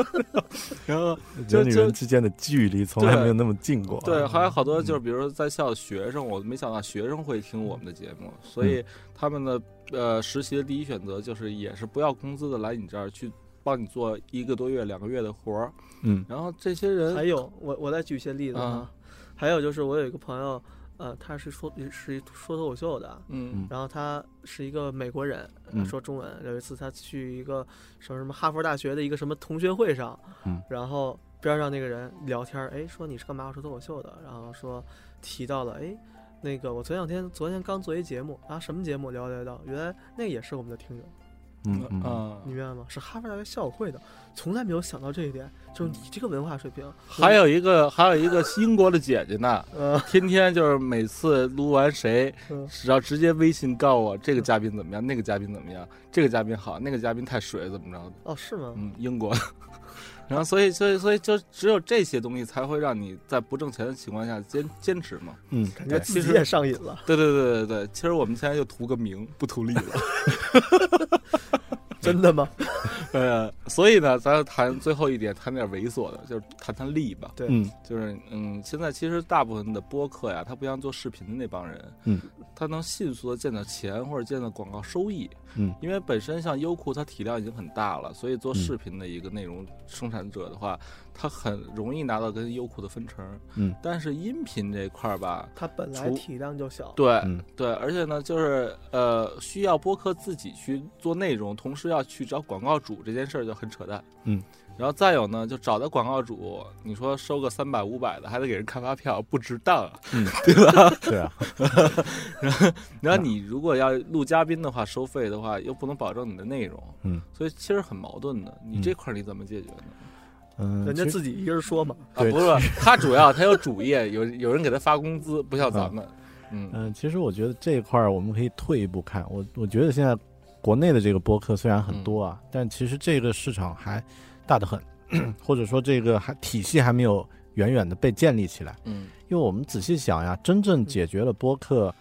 然后就人与就人之间的距离从来没有那么近过。对，还有好多嗯就是比如说在校的学生，我没想到学生会听我们的节目，所以他们的呃实习的第一选择就是也是不要工资的来你这儿去帮你做一个多月、两个月的活儿，嗯。然后这些人还有我我再举一些例子啊啊，还有就是我有一个朋友，呃，他是说是一说脱口秀的，嗯然后他是一个美国人，嗯。说中文。有一次他去一个什么什么哈佛大学的一个什么同学会上，嗯。然后边上那个人聊天，哎，说你是干嘛？我说脱口秀的，然后说提到了，哎，那个我前两天昨天刚做一节目啊，什么节目？了解到，原来那也是我们的听友，嗯嗯啊你明白吗？是哈佛大学校友会的，从来没有想到这一点，就是你这个文化水平，还有一个还有一个英国的姐姐呢，呃，天天就是每次录完谁嗯，只要直接微信告诉我这个嘉宾怎么样，那个嘉宾怎么样，这个嘉宾好，那个嘉宾太水怎么着的，哦，是吗？嗯，英国的。然后，所以，所以，所以，就只有这些东西才会让你在不挣钱的情况下坚坚持嘛。嗯，感觉对自己也上瘾了，对，对，对，对，对。其实我们现在就图个名，不图利了。真的吗？呃，所以呢，咱谈最后一点，谈点猥琐的，就是谈谈利吧。对。嗯。就是嗯，现在其实大部分的播客呀，他不像做视频的那帮人，嗯，他能迅速的见到钱或者见到广告收益，嗯，因为本身像优酷它体量已经很大了，所以做视频的一个内容生产者的话，他很容易拿到跟优酷的分成，嗯，但是音频这块儿吧，它本来体量就小，对，嗯对，而且呢，就是呃，需要播客自己去做内容，同时要去找广告主这件事儿就很扯淡。嗯，然后再有呢，就找的广告主，你说收个三百五百的，还得给人开发票，不值当啊。嗯，对吧？对啊，然后你如果要录嘉宾的话，收费的话又不能保证你的内容，嗯，所以其实很矛盾的。你这块儿你怎么解决呢？嗯，人家自己一人说嘛，啊，不是，他主要他有主业，有有人给他发工资，不像咱们。嗯嗯，其实我觉得这一块儿我们可以退一步看，我我觉得现在国内的这个播客虽然很多啊，但其实这个市场还大得很，或者说这个还体系还没有远远的被建立起来。嗯因为我们仔细想呀，真正解决了播客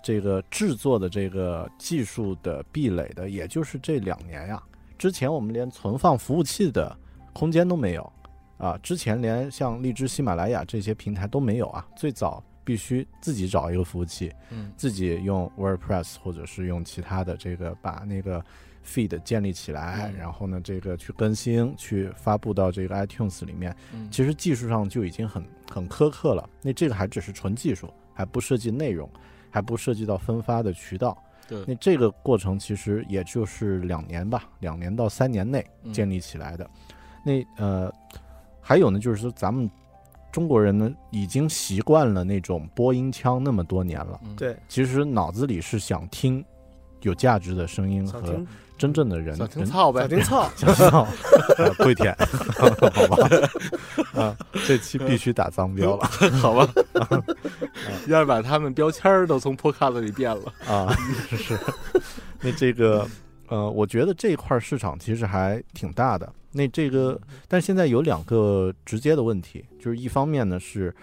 这个制作的这个技术的壁垒的，也就是这两年呀。之前我们连存放服务器的空间都没有啊，之前连像荔枝、喜马拉雅这些平台都没有啊。最早必须自己找一个服务器，嗯自己用 WordPress 或者是用其他的这个把那个 feed 建立起来，嗯然后呢，这个去更新，去发布到这个 iTunes 里面。嗯，其实技术上就已经很很苛刻了。那这个还只是纯技术，还不涉及内容，还不涉及到分发的渠道。对那这个过程其实也就是两年吧，两年到三年内嗯建立起来的。那呃，还有呢，就是说咱们中国人呢已经习惯了那种播音腔那么多年了，嗯对，其实脑子里是想听有价值的声音和真正的人想听操呗想，听操，想听到呃跪舔，好吧？啊，这期必须打脏标了 好吧，要是把他们标签儿都从 Podcast 里变了。啊！是，那这个呃，我觉得这一块市场其实还挺大的。那这个，但现在有两个直接的问题，就是一方面呢是，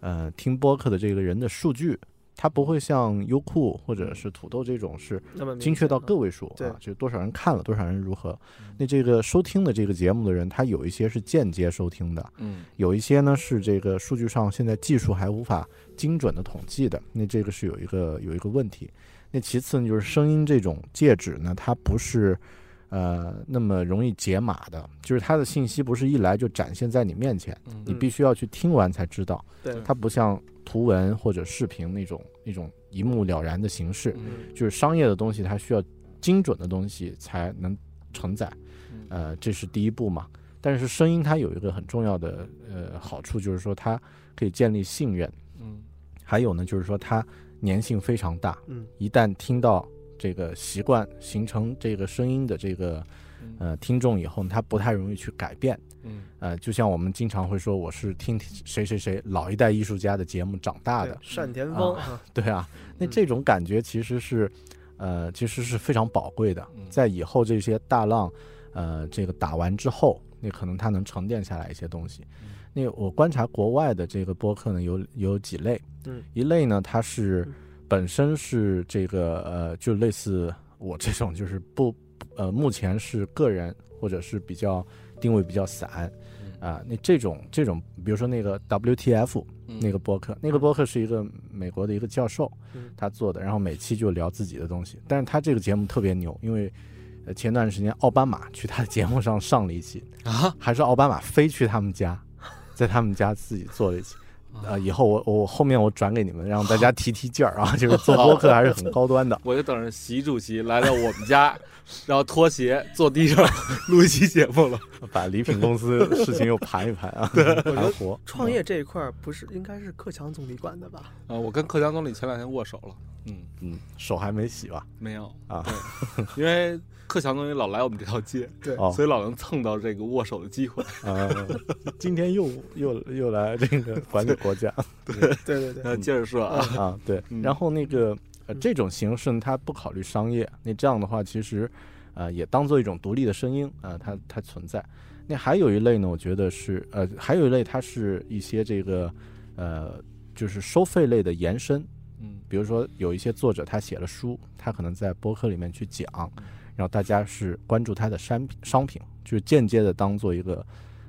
呃，听播客的这个人的数据，它不会像优酷或者是土豆这种是精确到个位数对啊，就多少人看了，多少人如何。那这个收听的这个节目的人，他有一些是间接收听的，嗯有一些呢是这个数据上现在技术还无法精准的统计的，那这个是有一个有一个问题。那其次呢，就是声音这种介质呢，它不是呃那么容易解码的，就是它的信息不是一来就展现在你面前，嗯你必须要去听完才知道。对，它不像图文或者视频那种那种一目了然的形式，嗯就是商业的东西，它需要精准的东西才能承载。嗯呃，这是第一步嘛。但是声音它有一个很重要的呃好处，就是说它可以建立信任，嗯还有呢就是说它粘性非常大。嗯，一旦听到这个习惯形成这个声音的这个嗯呃听众以后，他不太容易去改变。嗯呃，就像我们经常会说，我是听谁谁谁老一代艺术家的节目长大的，单田芳，对啊，那嗯这种感觉其实是，呃，其实是非常宝贵的嗯。在以后这些大浪，呃，这个打完之后，那可能它能沉淀下来一些东西。嗯那我观察国外的这个播客呢，有有几类，嗯，一类呢，它是嗯本身是这个呃，就类似我这种，就是不呃，目前是个人或者是比较定位比较散嗯啊、那这种这种，比如说那个 WTF，嗯那个播客，那个播客是一个美国的一个教授嗯他做的，然后每期就聊自己的东西。但是他这个节目特别牛，因为呃前段时间奥巴马去他的节目上上了一期，啊，还是奥巴马飞去他们家，在他们家自己做了一期，呃，以后我我后面我转给你们，让大家 提提劲儿啊，就是做播客还是很高端的。我就等着习主席来到我们家，然后脱鞋坐地上 录一期节目了。把礼品公司事情又盘一盘啊，盘活。创业这一块儿不是应该是克强总理管的吧？啊，我跟克强总理前两天握手了。嗯嗯，手还没洗吧？没有啊，因为克强总理老来我们这条街，对，所以老能蹭到这个握手的机会。啊，今天又又又来这个管理国家，对。对对对，那接着说啊。啊，对，然后那个呃这种形式它不考虑商业，那这样的话其实呃也当做一种独立的声音啊，它它存在。那还有一类呢，我觉得是呃还有一类它是一些这个呃就是收费类的延伸。嗯，比如说有一些作者他写了书，他可能在博客里面去讲，然后大家是关注他的商品，商品就是间接的当做一个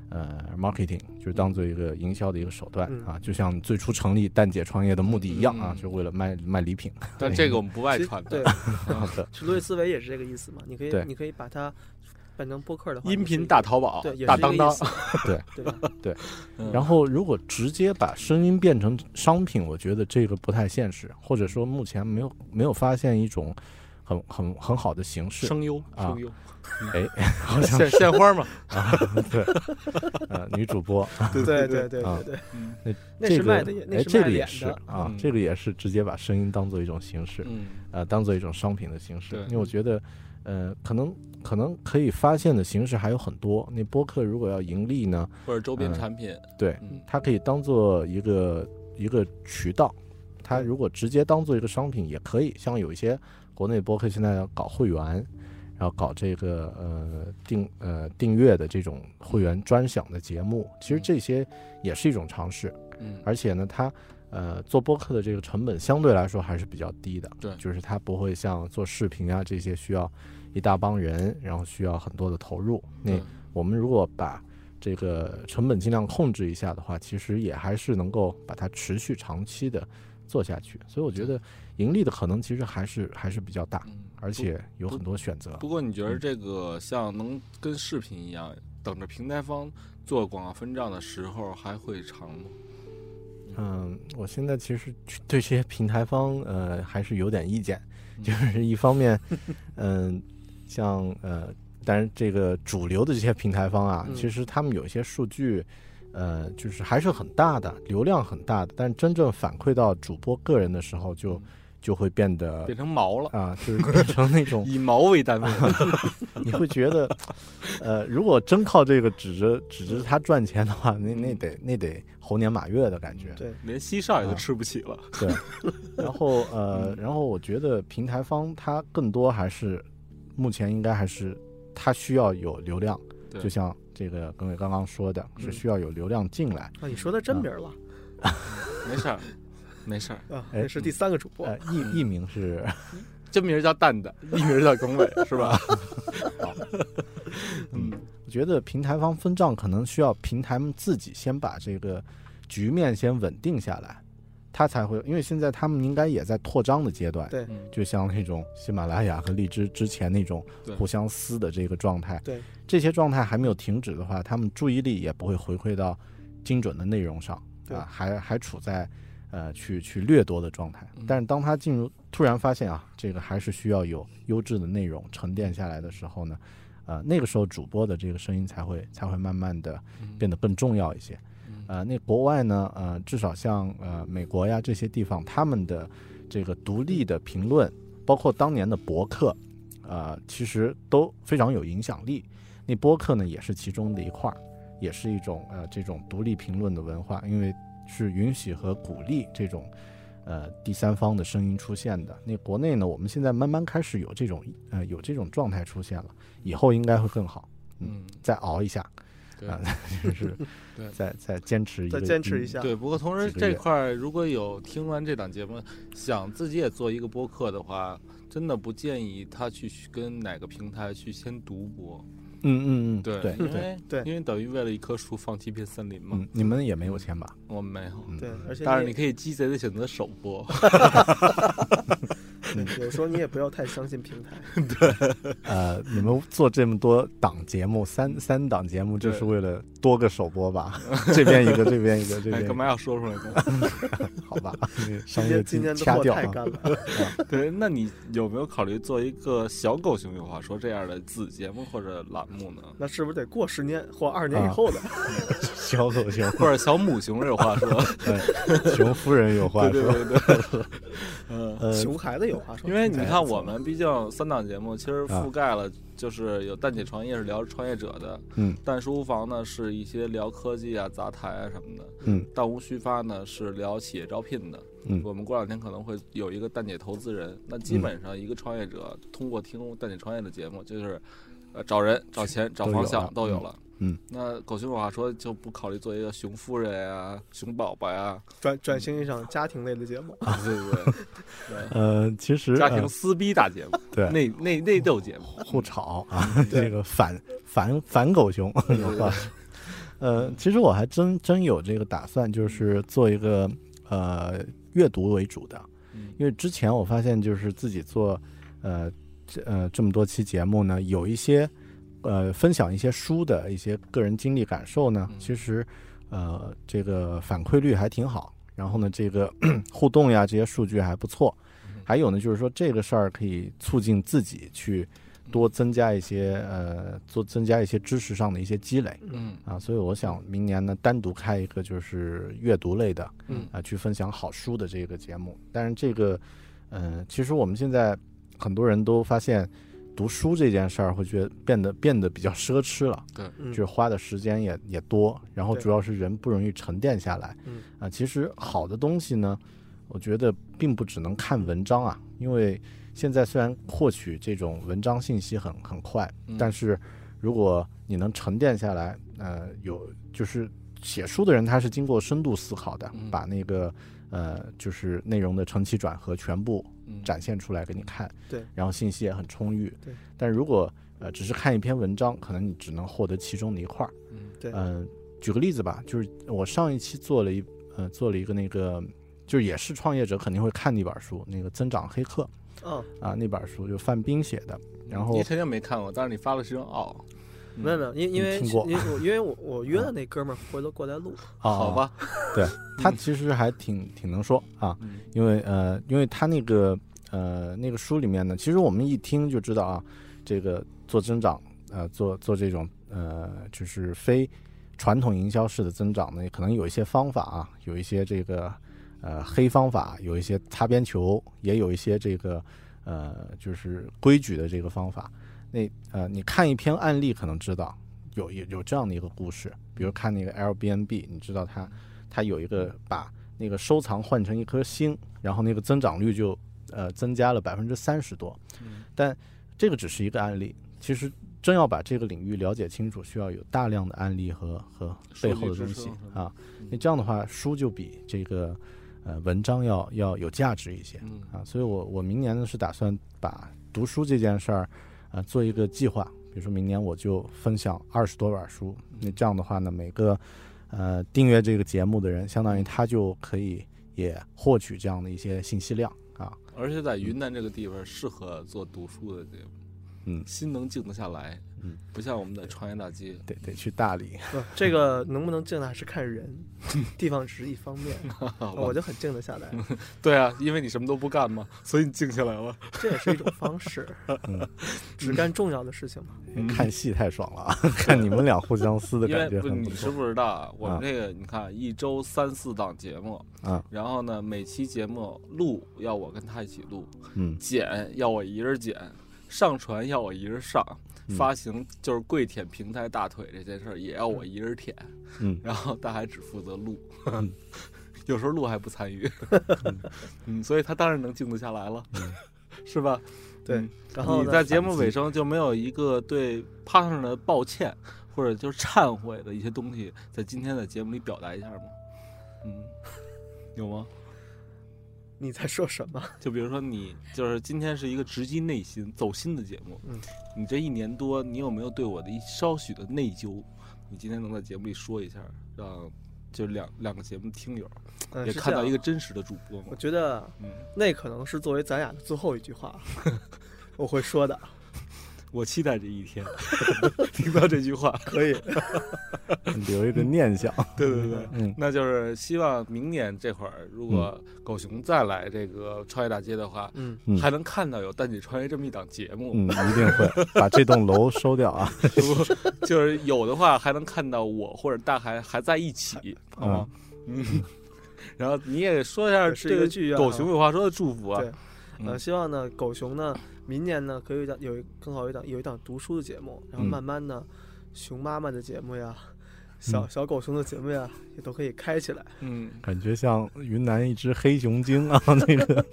呃 marketing，就是当做一个营销的一个手段啊，就像最初成立蛋姐创业的目的一样啊，就为了卖卖礼品。但这个我们不外传的。对，其实罗思维也是这个意思嘛，你可以你可以把它。变成播客的话，音频大淘宝，对，大当当，对。对。对。然后，如果直接把声音变成商品，我觉得这个不太现实，或者说目前没有没有发现一种很很很好的形式。声优，声优，哎，好像献献花嘛，啊，对，呃，女主播，对对对对对。对，那这个哎，这个也是啊，这个也是直接把声音当做一种形式，嗯，呃，当做一种商品的形式，因为我觉得。呃，可能可能可以发现的形式还有很多。那播客如果要盈利呢，或者周边产品，对，它可以当做一个一个渠道。它如果直接当做一个商品也可以。像有一些国内播客现在要搞会员，然后搞这个呃订呃订阅的这种会员专享的节目，其实这些也是一种尝试。嗯，而且呢，它呃做播客的这个成本相对来说还是比较低的。对，就是它不会像做视频啊这些需要。一大帮人，然后需要很多的投入。那我们如果把这个成本尽量控制一下的话，其实也还是能够把它持续长期的做下去。所以我觉得盈利的可能其实还是还是比较大，而且有很多选择。不过你觉得这个像能跟视频一样，等着平台方做广告分账的时候还会长吗？嗯，我现在其实对这些平台方呃还是有点意见，就是一方面，嗯。像呃，但是这个主流的这些平台方啊，其实他们有一些数据，呃，就是还是很大的，流量很大的，但真正反馈到主播个人的时候，就就会变得变成毛了。啊，就是变成那种 以毛为单位，你会觉得，呃，如果真靠这个指着指着它赚钱的话，那那得那得猴年马月的感觉，对，连西少爷都吃不起了，对，然后呃，然后我觉得平台方他更多还是。目前应该还是，它需要有流量，就像这个各位刚刚说的，是需要有流量进来。啊，你说的真名了，没事儿，没事儿啊。哎，是第三个主播，艺艺名是 真名叫蛋蛋，艺名叫耿伟，是吧？好，嗯，我觉得平台方分账可能需要平台们自己先把这个局面先稳定下来。他才会，因为现在他们应该也在扩张的阶段，对，就像那种喜马拉雅和荔枝之前那种互相撕的这个状态，对，这些状态还没有停止的话，他们注意力也不会回馈到精准的内容上，啊，还还处在呃去去掠夺的状态。但是当他进入突然发现啊，这个还是需要有优质的内容沉淀下来的时候呢，呃，那个时候主播的这个声音才会才会慢慢的变得更重要一些。呃，那国外呢？呃，至少像呃美国呀这些地方，他们的这个独立的评论，包括当年的博客，呃，其实都非常有影响力。那播客呢，也是其中的一块儿，也是一种呃这种独立评论的文化，因为是允许和鼓励这种呃第三方的声音出现的。那国内呢，我们现在慢慢开始有这种呃有这种状态出现了，以后应该会更好。嗯，再熬一下。啊，就是 对，再再坚持一再坚持一下。对，不过同时这块儿如果有听完这档节目，想自己也做一个播客的话，真的不建议他去跟哪个平台去先独播。嗯嗯嗯，对对，因为对，因为等于为了一棵树放弃一片森林嘛。你们也没有钱吧？我们没有。对，而且但是你可以鸡贼的选择首播。有时候你也不要太相信平台。对呃，你们做这么多档节目，三三档节目，就是为了多个首播吧？这边一个，这边一个，这边干嘛要说出来呢？好吧？那个商业今天太干了，对，那你有没有考虑做一个小狗熊有话说这样的子节目或者栏目呢？那是不是得过十年或二十年以啊后的？小狗熊，或者小母熊有话说？对熊夫人有话说。对对对，嗯。呃，熊孩子有话说，因为你看，我们毕竟三档节目，其实啊。覆盖了，就是有蛋姐创业是聊创业者的，嗯。蛋书房呢是一些聊科技啊、杂谈啊什么的，嗯。蛋无虚发呢是聊企业招聘的。嗯。我们过两天可能会有一个蛋姐投资人，那基本上一个创业者通过听蛋姐创业的节目，就是呃找人、找钱、找方向都有了。嗯，那狗熊有话说就不考虑做一个熊夫人呀、熊宝宝呀，转转型一场家庭类的节目。对对对，呃，其实家呃庭撕逼大节目，对。内内内斗节目。互吵啊，这个反反反狗熊有话。说。呃，其实我还真真有这个打算，就是做一个呃阅读为主的，嗯。因为之前我发现就是自己做呃这呃这么多期节目呢，有一些呃分享一些书的一些个人经历感受呢，嗯。其实呃这个反馈率还挺好，然后呢这个 互动呀这些数据还不错，嗯。还有呢就是说这个事儿可以促进自己去多增加一些呃做增加一些知识上的一些积累嗯。啊，所以我想明年呢单独开一个就是阅读类的，嗯。啊，去分享好书的这个节目。但是这个，嗯、其实我们现在很多人都发现，读书这件事儿会觉得变得变得比较奢侈了，嗯。就是花的时间也也多，然后主要是人不容易沉淀下来。嗯啊，其实好的东西呢，我觉得并不只能看文章啊，因为现在虽然获取这种文章信息很很快，嗯。但是如果你能沉淀下来，呃，有就是写书的人他是经过深度思考的，嗯。把那个呃就是内容的承起转合全部嗯展现出来给你看，对，然后信息也很充裕，对。但如果呃只是看一篇文章，可能你只能获得其中的一块儿。嗯对，嗯、举个例子吧，就是我上一期做了一呃做了一个那个，就是也是创业者肯定会看的一本书，那个《增长黑客嗯，》啊，那本书就范冰写的，然后你肯定没看过，但是你发了是张傲，没有没有，因因为听过因为我因为我我约的那哥们儿回头过来录，啊，好吧？对他其实还挺挺能说啊，嗯因为呃，因为他那个呃那个书里面呢，其实我们一听就知道啊，这个做增长呃做做这种呃就是非传统营销式的增长呢，可能有一些方法啊，有一些这个呃黑方法，有一些擦边球，也有一些这个呃就是规矩的这个方法。那呃，你看一篇案例可能知道有有有这样的一个故事，比如看那个 Airbnb，你知道它它有一个把那个收藏换成一颗星，然后那个增长率就呃增加了百分之三十多。嗯但这个只是一个案例，其实真要把这个领域了解清楚，需要有大量的案例和和背后的东西啊。那这样的话，书就比这个呃文章要要有价值一些嗯啊。所以我我明年呢是打算把读书这件事儿啊做一个计划，比如说明年我就分享二十多本书。那这样的话呢，每个呃订阅这个节目的人，相当于他就可以也获取这样的一些信息量啊。而且在云南这个地方适合做读书的节目，嗯心能静得下来，嗯，不像我们的长安大街，得得去大理，不，这个能不能静的还是看人，地方只是一方面，我就很静得下来，对啊，因为你什么都不干嘛，所以你静下来了。这也是一种方式，嗯只干重要的事情嘛。看戏太爽了啊！看你们俩互相撕的因为感觉不。你知不知道啊？我们啊这个你看，一周三四档节目，啊，然后呢，每期节目录要我跟他一起录，嗯剪要我一人剪，上传要我一人上，嗯发行就是跪舔平台大腿这件事儿也要我一人舔，嗯然后他还只负责录嗯，有时候录还不参与，嗯，所以他当然能静得下来了，是吧？对嗯然后你在节目尾声就没有一个对 partner 的抱歉或者就是忏悔的一些东西，在今天的节目里表达一下吗？嗯，有吗？你在说什么？就比如说你就是今天是一个直击内心、走心的节目，嗯，你这一年多，你有没有对我的一稍许的内疚？你今天能在节目里说一下，让就两两个节目听友，嗯，也看到一个真实的主播吗我。觉得嗯，那可能是作为咱俩的最后一句话，我会说的。我期待这一天，听到这句话。可以，留一个念想。对对对，嗯那就是希望明年这会儿，如果狗熊再来这个创业大街的话，嗯，嗯还能看到有蛋姐创业这么一档节目。嗯，一定会把这栋楼收掉啊。不就是有的话，还能看到我或者大海还在一起，好吗？嗯。然后你也说一下是这个一个剧狗熊有话说的祝福啊。对呃，嗯希望呢，狗熊呢，明年呢，可以有一档有一更好一档有一档读书的节目，然后嗯。慢慢的，熊妈妈的节目呀，小嗯。小狗熊的节目呀，也都可以开起来。嗯，感觉像云南一只黑熊精啊，那个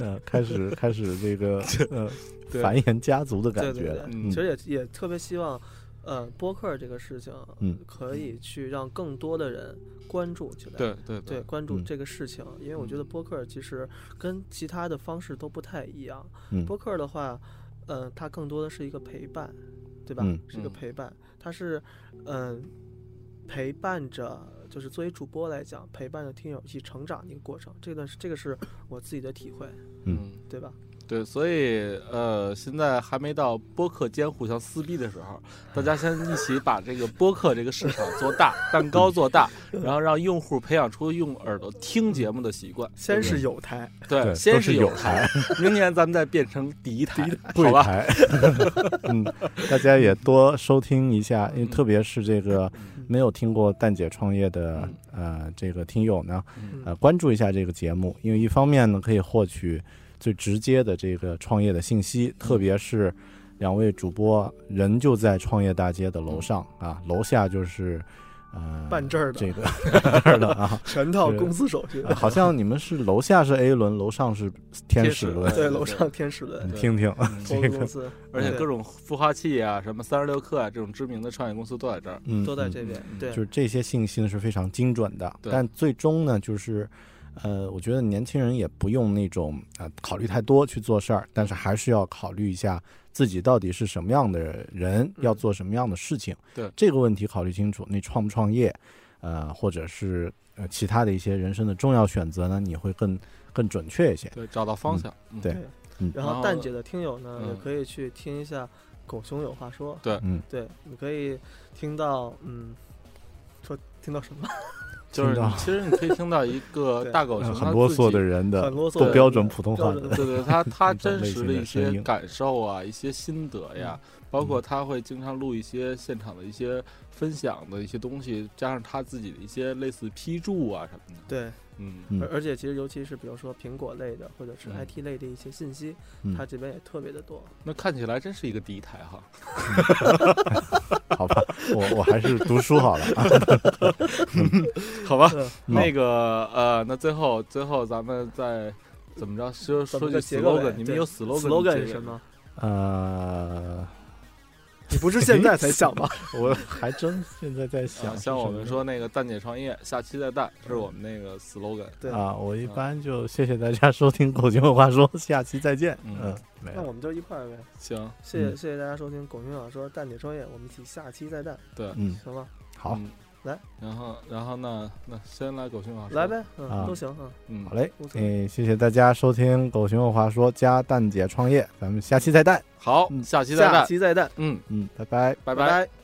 呃，开始开始这个呃 繁衍家族的对对对。感觉了。，嗯。其实也也特别希望，呃，播客这个事情，嗯可以去让更多的人关注起来。对对对，关注嗯这个事情，因为我觉得播客其实跟其他的方式都不太一样。嗯播客的话，呃，它更多的是一个陪伴，对吧？嗯是一个嗯陪伴，它是嗯、陪伴着，就是作为主播来讲，陪伴着听友一起成长的一个过程。这段是这个是我自己的体会，嗯。对吧？对，所以呃，现在还没到播客间互相撕逼的时候，大家先一起把这个播客这个市场做大，蛋糕做大，然后让用户培养出用耳朵听节目的习惯。先是有台，对，对先是有有台，明年咱们再变成第一台，好柜吧？台，嗯，大家也多收听一下，因为特别是这个没有听过蛋姐创业的呃这个听友呢，嗯呃关注一下这个节目，因为一方面呢可以获取最直接的这个创业的信息，特别是两位主播人就在创业大街的楼上啊，楼下就是呃办证儿的这个的 啊，全套公司手续。呃好像你们是楼下是 A 轮，楼上是天使轮，对，楼上天使轮你，听听嗯。这个公，司，而且各种孵化器啊，什么三十六氪啊，这种知名的创业公司都在这儿。都在这边嗯。对。就，是这些信息呢是非常精准的，但最终呢，就是，呃，我觉得年轻人也不用那种呃考虑太多去做事儿，但是还是要考虑一下自己到底是什么样的人，嗯要做什么样的事情。对这个问题考虑清楚，你创不创业，呃，或者是呃其他的一些人生的重要选择呢，你会更更准确一些。对，找到方向。嗯对然然后后蛋姐的听友呢，嗯也可以去听一下《狗熊有话说》。对嗯，对，你可以听到，嗯，说听到什么？就是其实你可以听到一个 大狗熊很啰嗦的人。的很啰嗦的不标准普通话的，对对，他他 真实的一些感受啊，一些心得呀，包括他会经常录一些现场的一些分享的一些东西，加上他自己的一些类似批注啊什么的。对，嗯，嗯而而且其实尤其是比如说苹果类的或者是嗯 IT 类的一些信息，嗯它这边也特别的多。那看起来真是一个第一台哈。好吧，我我还是读书好了啊。好吧，嗯那个呃，那最后最后咱们再怎么着说说句 slogan，你们有 slogan slogan 是什么？呃，你不是现在才想吗？我还真现在在想像我们说那个蛋姐创业，下期再蛋，这是我们那个 slogan。对，啊，我一般就谢谢大家收听《狗熊有话说》，下期再见。嗯。那我们就一块儿呗。行，谢谢嗯谢谢大家收听《狗熊有话说蛋姐创业》，我们一起下期再蛋，对，嗯，行吧？好，嗯来，然后然后呢，那先来狗熊老师来，呗，啊。嗯，都行啊。嗯，好嘞无，所诶，谢谢大家收听《狗熊有话说》加蛋姐创业，咱们下期再蛋。好，嗯。下期再下战，期再战，嗯，嗯，拜拜。拜拜。